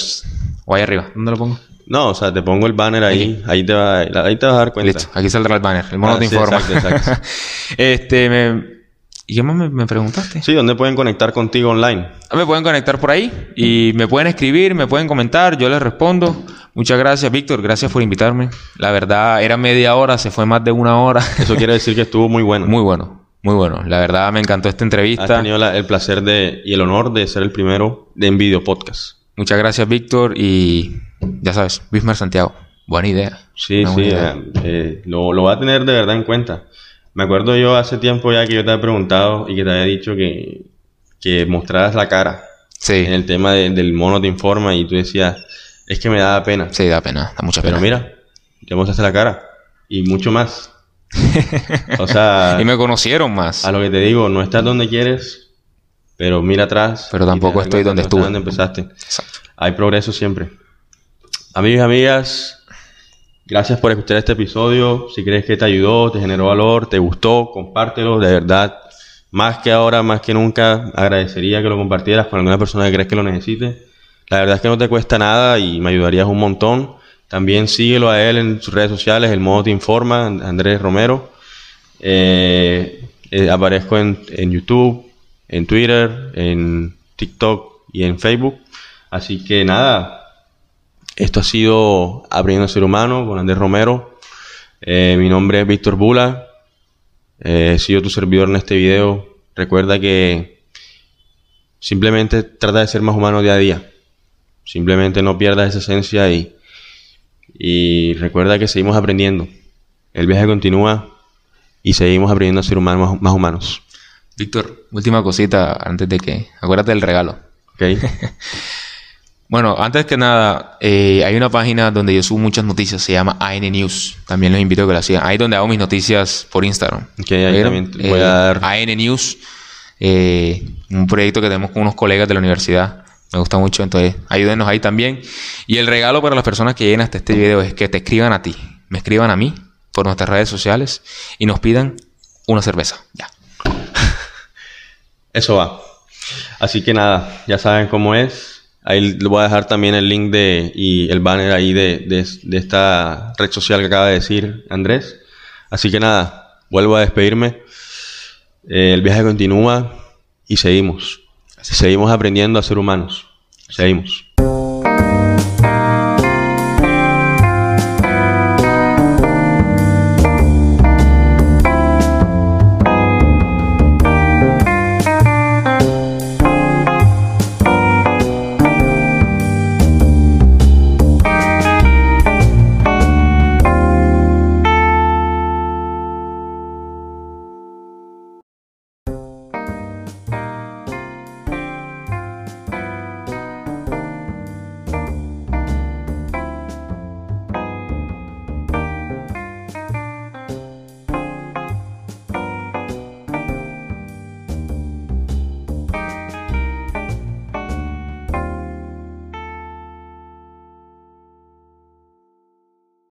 O ahí arriba. ¿Dónde lo pongo? No, o sea, te pongo el banner ahí, ahí te, va, ahí te vas a dar cuenta. Listo, aquí saldrá el banner. El Mono Ah, Te sí, Informa. exacto, exacto. este, me... ¿Y qué más me, me preguntaste? Sí, ¿dónde pueden conectar contigo online? Me pueden conectar por ahí y me pueden escribir, me pueden comentar, yo les respondo. Muchas gracias, Víctor. Gracias por invitarme. La verdad, era media hora, se fue más de una hora. Eso quiere decir que estuvo muy bueno. Muy bueno, muy bueno. La verdad, me encantó esta Has entrevista. tenido la- el placer de, y el honor de ser el primero de Envidio Podcast. Muchas gracias, Víctor. Y ya sabes, Bismar Santiago. Buena idea. Sí, Una sí, buena idea. eh, eh, lo, lo va a tener de verdad en cuenta. Me acuerdo yo hace tiempo ya que yo te había preguntado y que te había dicho que, que mostraras la cara Sí, en el tema de- del mono te informa y tú decías, es que me daba pena. sí, da pena, da mucha Pero pena. mira, ya mostraste la cara y mucho más. O sea, y me conocieron más. a lo que te digo, no estás donde quieres, pero mira atrás. Pero tampoco estoy donde estuve. donde empezaste. Exacto. Hay progreso siempre. Amigos y amigas, gracias por escuchar este episodio. Si crees que te ayudó, te generó valor, te gustó, compártelo. De verdad, más que ahora, más que nunca, agradecería que lo compartieras con alguna persona que crees que lo necesite. La verdad es que no te cuesta nada y me ayudarías un montón. También síguelo a él en sus redes sociales, el modo te informa, Andrés Romero. Eh, eh, aparezco en, en YouTube, en Twitter, en TikTok y en Facebook. Así que nada, esto ha sido Aprendiendo a Ser Humano con Andrés Romero. Eh, mi nombre es Víctor Bula. He sido tu servidor en este video. Recuerda que simplemente trata de ser más humano día a día. Simplemente no pierdas esa esencia y, y recuerda que seguimos aprendiendo. El viaje continúa y seguimos aprendiendo a ser humanos más, humanos. Víctor, última cosita antes de que... Acuérdate del regalo. Ok. bueno, antes que nada, eh, hay una página donde yo subo muchas noticias, se llama AN News. También los invito a que la sigan. Ahí donde hago mis noticias por Instagram. Ok, ahí también voy a dar... Eh, AN News, eh, un proyecto que tenemos con unos colegas de la universidad. Me gusta mucho, entonces ayúdenos ahí también. Y el regalo para las personas que lleguen hasta este video es que te escriban a ti, me escriban a mí por nuestras redes sociales y nos pidan una cerveza. Ya. Eso va. Así que nada, ya saben cómo es. Ahí les voy a dejar también el link de, y el banner ahí de, de, esta red social que acaba de decir Andrés. Así que nada, vuelvo a despedirme. Eh, el viaje continúa y seguimos. Seguimos aprendiendo a ser humanos. Seguimos.